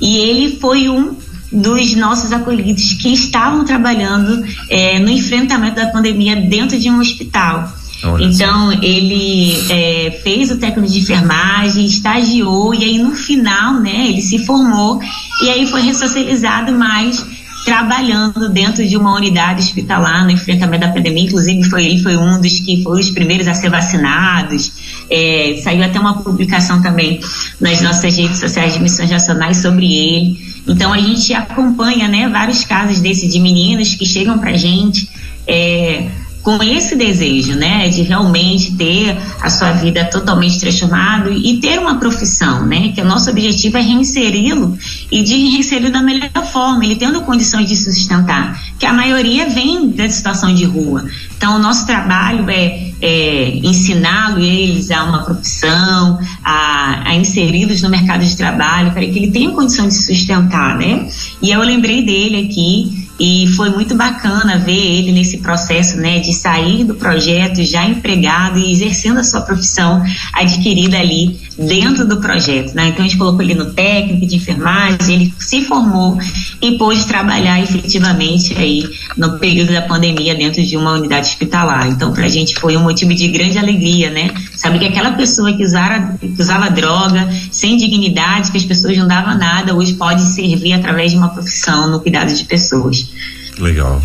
E ele foi um dos nossos acolhidos que estavam trabalhando é, no enfrentamento da pandemia dentro de um hospital. Olha então, assim. ele é, fez o técnico de enfermagem, estagiou, e aí no final, né, ele se formou, e aí foi ressocializado mais trabalhando dentro de uma unidade hospitalar no enfrentamento da pandemia. Inclusive, foi, ele foi um dos que foi os primeiros a ser vacinados. É, saiu até uma publicação também nas nossas redes sociais de missões nacionais sobre ele. Então, a gente acompanha né, vários casos desses de meninos que chegam para a gente. É, com esse desejo, né, de realmente ter a sua vida totalmente transformada e ter uma profissão, né, que o nosso objetivo é reinseri-lo e de reinseri-lo da melhor forma, ele tendo condições de sustentar, que a maioria vem da situação de rua. Então, o nosso trabalho é, é ensiná-lo eles a uma profissão, a, a inseri-los no mercado de trabalho, para que ele tenha condição de sustentar, né? E eu lembrei dele aqui e foi muito bacana ver ele nesse processo, né, de sair do projeto já empregado e exercendo a sua profissão adquirida ali dentro do projeto, né? Então a gente colocou ele no técnico de enfermagem, ele se formou e pôde trabalhar efetivamente aí no período da pandemia dentro de uma unidade hospitalar. Então, para a gente foi um motivo de grande alegria, né? Sabe que aquela pessoa que usava, que usava droga, sem dignidade, que as pessoas não davam nada, hoje pode servir através de uma profissão no cuidado de pessoas. Legal.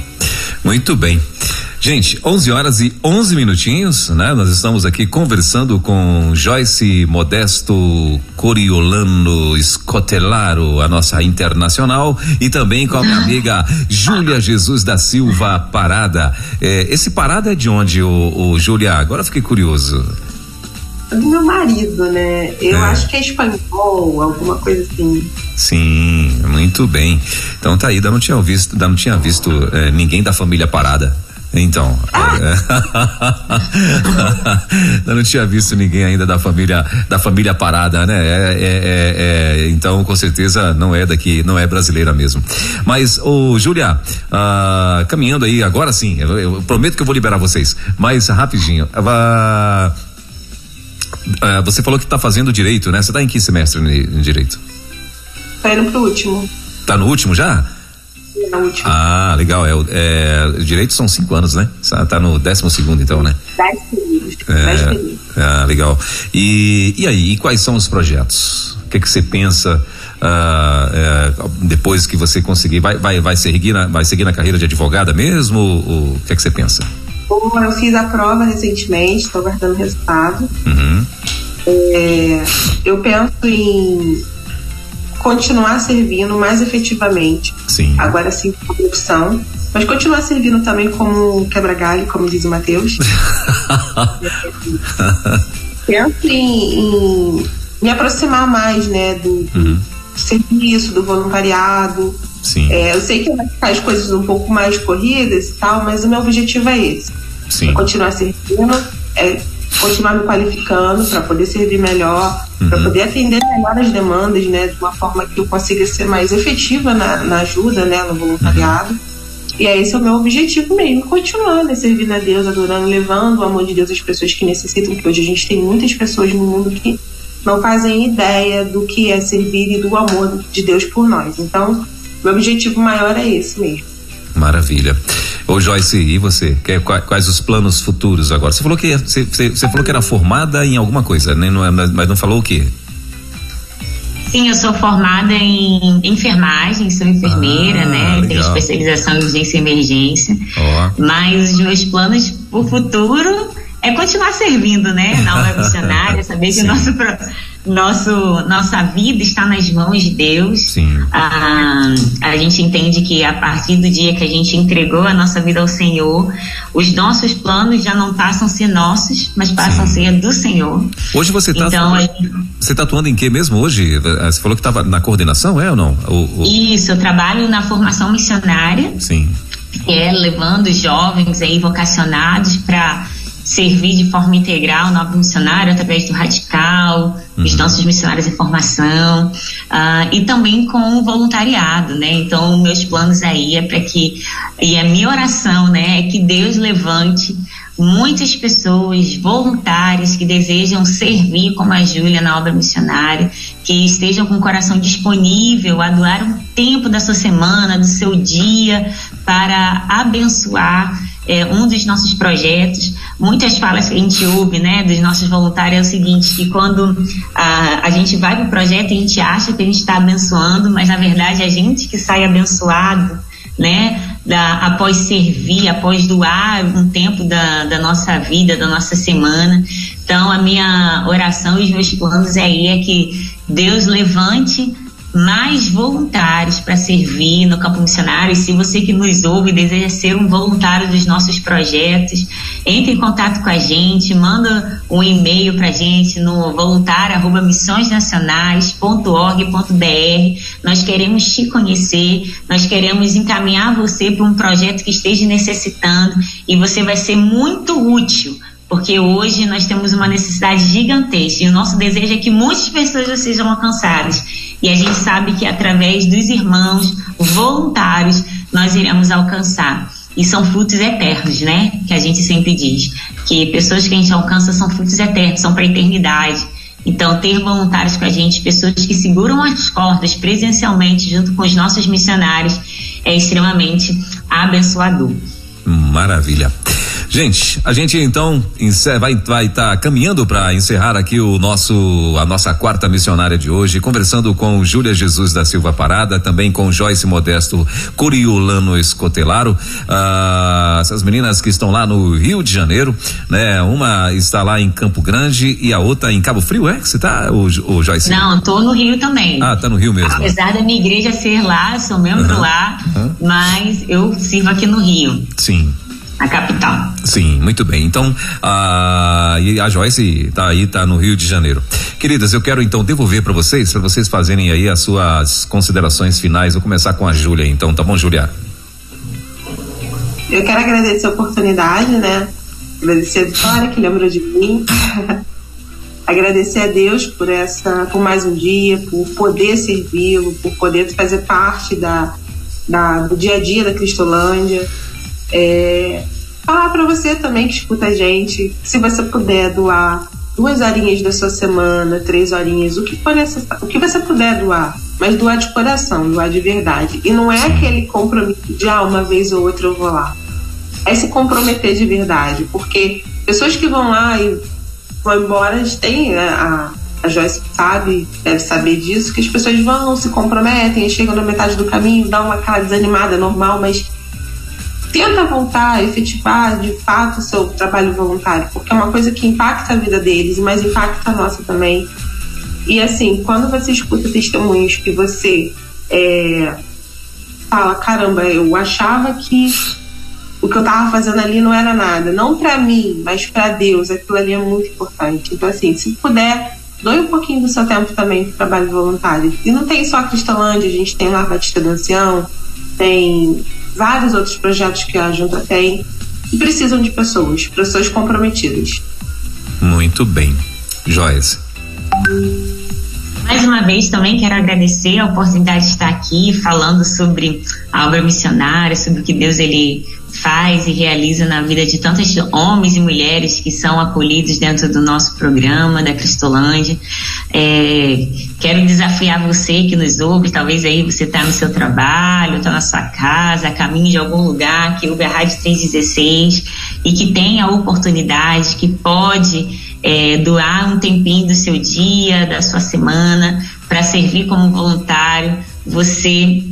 Muito bem. Gente, 11 horas e 11 minutinhos, né? Nós estamos aqui conversando com Joyce Modesto Coriolano Scotelaro, a nossa internacional, e também com a minha amiga Júlia Jesus da Silva Parada. É, esse Parada é de onde, o, o Júlia? Agora fiquei curioso. Do meu marido, né? Eu é. acho que é espanhol, alguma coisa assim. Sim, muito bem. Então tá aí, ainda não tinha visto, não tinha visto é, ninguém da família Parada. Então, ah! é, eu não tinha visto ninguém ainda da família da família parada, né? É, é, é, é então, com certeza não é daqui, não é brasileira mesmo. Mas, ô Júlia, ah, caminhando aí agora sim, eu, eu, prometo que eu vou liberar vocês, mas rapidinho. Ah, ah você falou que está fazendo direito, né? Você está em que semestre em direito? Tá indo pro último. Tá no último já? na última. Ah, legal. É, é, direito são cinco anos, né? Tá no décimo segundo, então, né? Dez períodos. É, Dez períodos. Ah, legal. E, e aí, e quais são os projetos? O que, que você pensa ah, é, depois que você conseguir? Vai, vai, vai, seguir na, vai seguir na carreira de advogada mesmo? O que, é que você pensa? Bom, eu fiz a prova recentemente, estou guardando o resultado. Uhum. É, eu penso em continuar servindo mais efetivamente. Sim. Agora sim, com produção. Mas continuar servindo também como quebra-galho, como diz o Matheus. Penso em, em, me aproximar mais, né, do, uhum. serviço, do voluntariado. Sim. É, eu sei que vai ficar as coisas um pouco mais corridas e tal, mas o meu objetivo é esse. Sim. É continuar servindo, é continuar me qualificando para poder servir melhor, uhum. para poder atender melhor as demandas, né, de uma forma que eu consiga ser mais efetiva na, na ajuda, né, no voluntariado. Uhum. E é esse é o meu objetivo mesmo, continuar, né, servindo a Deus, adorando, levando o amor de Deus às pessoas que necessitam, porque hoje a gente tem muitas pessoas no mundo que não fazem ideia do que é servir e do amor de Deus por nós. Então, meu objetivo maior é esse mesmo. Maravilha. Ô Joyce, e você? Quais os planos futuros agora? Você falou que você, você falou que era formada em alguma coisa, né? Não, é, mas não falou o quê? Sim, eu sou formada em enfermagem, sou enfermeira, ah, né? Legal. Tenho especialização em urgência e emergência. Oh. Mas os meus planos para o futuro é continuar servindo, né? Na obra missionária, saber que nosso nosso, nossa vida está nas mãos de Deus. Sim. Ah, a gente entende que a partir do dia que a gente entregou a nossa vida ao Senhor, os nossos planos já não passam a ser nossos, mas passam a ser do Senhor. Hoje você está então, você está atuando em que mesmo hoje? Você falou que estava na coordenação, é ou não? O, o... Isso, eu trabalho na formação missionária. Sim. Que é levando jovens aí vocacionados para servir de forma integral no obra missionário através do Radical, uhum. os nossos missionários em formação uh, e também com o voluntariado, né? Então, meus planos aí é para que e a minha oração, né, é que Deus levante muitas pessoas voluntárias que desejam servir como a Júlia na obra missionária, que estejam com o coração disponível a doar um tempo da sua semana, do seu dia para abençoar é, um dos nossos projetos, muitas falas que a gente ouve, né, dos nossos voluntários é o seguinte, que quando a, a gente vai para o projeto, a gente acha que a gente está abençoando, mas na verdade é a gente que sai abençoado, né, da, após servir, após doar um tempo da, da nossa vida, da nossa semana. Então, a minha oração e os meus planos aí é que Deus levante mais voluntários para servir no campo missionário. E se você que nos ouve deseja ser um voluntário dos nossos projetos, entre em contato com a gente, manda um e-mail para a gente no voluntário@missõesnacionais.org.br. Nós queremos te conhecer, nós queremos encaminhar você para um projeto que esteja necessitando e você vai ser muito útil porque hoje nós temos uma necessidade gigantesca e o nosso desejo é que muitas pessoas sejam alcançadas. E a gente sabe que através dos irmãos voluntários nós iremos alcançar. E são frutos eternos, né? Que a gente sempre diz. Que pessoas que a gente alcança são frutos eternos, são para a eternidade. Então, ter voluntários com a gente, pessoas que seguram as cordas presencialmente junto com os nossos missionários, é extremamente abençoador. Maravilha. Gente, a gente então vai estar tá caminhando para encerrar aqui o nosso a nossa quarta missionária de hoje, conversando com Júlia Jesus da Silva Parada, também com Joyce Modesto Coriolano Escotelaro, ah, essas meninas que estão lá no Rio de Janeiro, né? Uma está lá em Campo Grande e a outra em Cabo Frio, é que você tá, o, o Joyce? Não, tô no Rio também. Ah, tá no Rio mesmo. Apesar da minha igreja ser lá, sou membro uhum. lá, uhum. mas eu sirvo aqui no Rio. Sim a capital. Sim, muito bem. Então, a, a Joyce está aí, está no Rio de Janeiro. Queridas, eu quero então devolver para vocês, para vocês fazerem aí as suas considerações finais. Vou começar com a Júlia, então, tá bom, Júlia? Eu quero agradecer a oportunidade, né? Agradecer a Vitória que lembrou de mim. agradecer a Deus por essa, por mais um dia, por poder servi-lo, por poder fazer parte da, da, do dia a dia da Cristolândia é, falar para você também que escuta a gente, se você puder doar duas horinhas da sua semana, três horinhas, o que for necessário, o que você puder doar, mas doar de coração, doar de verdade. E não é aquele compromisso de ah, uma vez ou outra eu vou lá. É se comprometer de verdade, porque pessoas que vão lá e vão embora, a gente tem né, a, a Joyce sabe, deve saber disso, que as pessoas vão, se comprometem, chegam na metade do caminho, dão uma cara desanimada normal, mas tenta voltar, efetivar de fato o seu trabalho voluntário, porque é uma coisa que impacta a vida deles, mas impacta a nossa também. E assim, quando você escuta testemunhos que você é, fala, caramba, eu achava que o que eu estava fazendo ali não era nada, não para mim, mas para Deus, aquilo ali é muito importante. Então assim, se puder, doe um pouquinho do seu tempo também para trabalho voluntário. E não tem só a Cristalândia, a gente tem lá a Batista do Ancião, tem vários outros projetos que a Junta tem e precisam de pessoas, pessoas comprometidas. Muito bem. Joyce. Mais uma vez também quero agradecer a oportunidade de estar aqui falando sobre a obra missionária, sobre o que Deus ele faz e realiza na vida de tantos homens e mulheres que são acolhidos dentro do nosso programa da Cristolândia. É, quero desafiar você que nos ouve, talvez aí você está no seu trabalho, está na sua casa, caminho de algum lugar, que ouve a Rádio 316 e que tem a oportunidade, que pode é, doar um tempinho do seu dia, da sua semana, para servir como voluntário. Você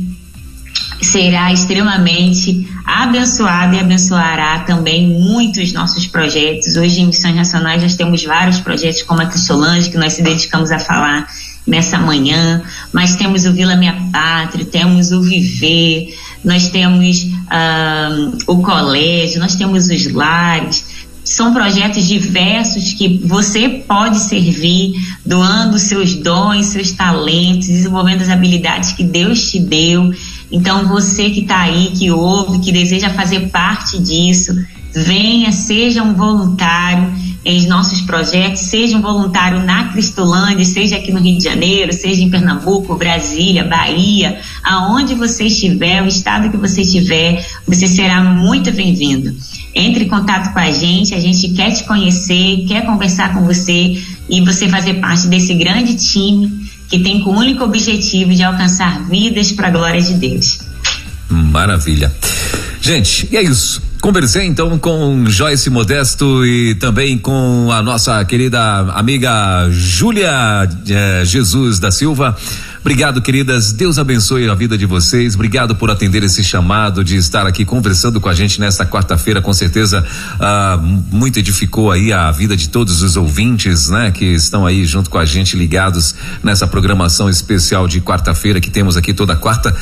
será extremamente abençoado e abençoará também muitos nossos projetos. Hoje em Missões Nacionais nós temos vários projetos como a Cristolândia, que nós se dedicamos a falar nessa manhã, mas temos o Vila Minha Pátria, temos o Viver, nós temos uh, o colégio, nós temos os lares, são projetos diversos que você pode servir doando seus dons, seus talentos, desenvolvendo as habilidades que Deus te deu então, você que está aí, que ouve, que deseja fazer parte disso, venha, seja um voluntário em nossos projetos, seja um voluntário na Cristolândia, seja aqui no Rio de Janeiro, seja em Pernambuco, Brasília, Bahia, aonde você estiver, o estado que você estiver, você será muito bem-vindo. Entre em contato com a gente, a gente quer te conhecer, quer conversar com você e você fazer parte desse grande time que tem como único objetivo de alcançar vidas para a glória de Deus. Maravilha. Gente, e é isso. Conversei então com Joyce Modesto e também com a nossa querida amiga Júlia eh, Jesus da Silva. Obrigado, queridas. Deus abençoe a vida de vocês. Obrigado por atender esse chamado de estar aqui conversando com a gente nesta quarta-feira. Com certeza, ah, muito edificou aí a vida de todos os ouvintes, né? Que estão aí junto com a gente ligados nessa programação especial de quarta-feira que temos aqui toda quarta.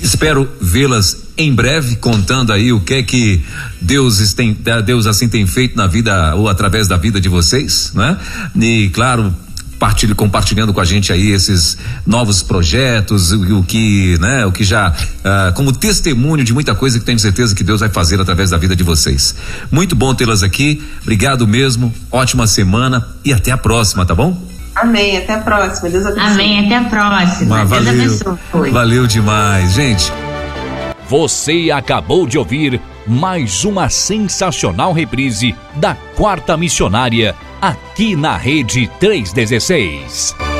Espero vê-las em breve contando aí o que é que Deus tem, Deus assim tem feito na vida ou através da vida de vocês, né? E claro, compartilhando com a gente aí esses novos projetos, o, o que, né, o que já uh, como testemunho de muita coisa que tenho certeza que Deus vai fazer através da vida de vocês. Muito bom tê-las aqui. Obrigado mesmo. Ótima semana e até a próxima, tá bom? Amém, até a próxima. Deus abençoe. Amém, até a próxima. Deus abençoe. Valeu demais, gente. Você acabou de ouvir mais uma sensacional reprise da Quarta Missionária aqui na Rede 316.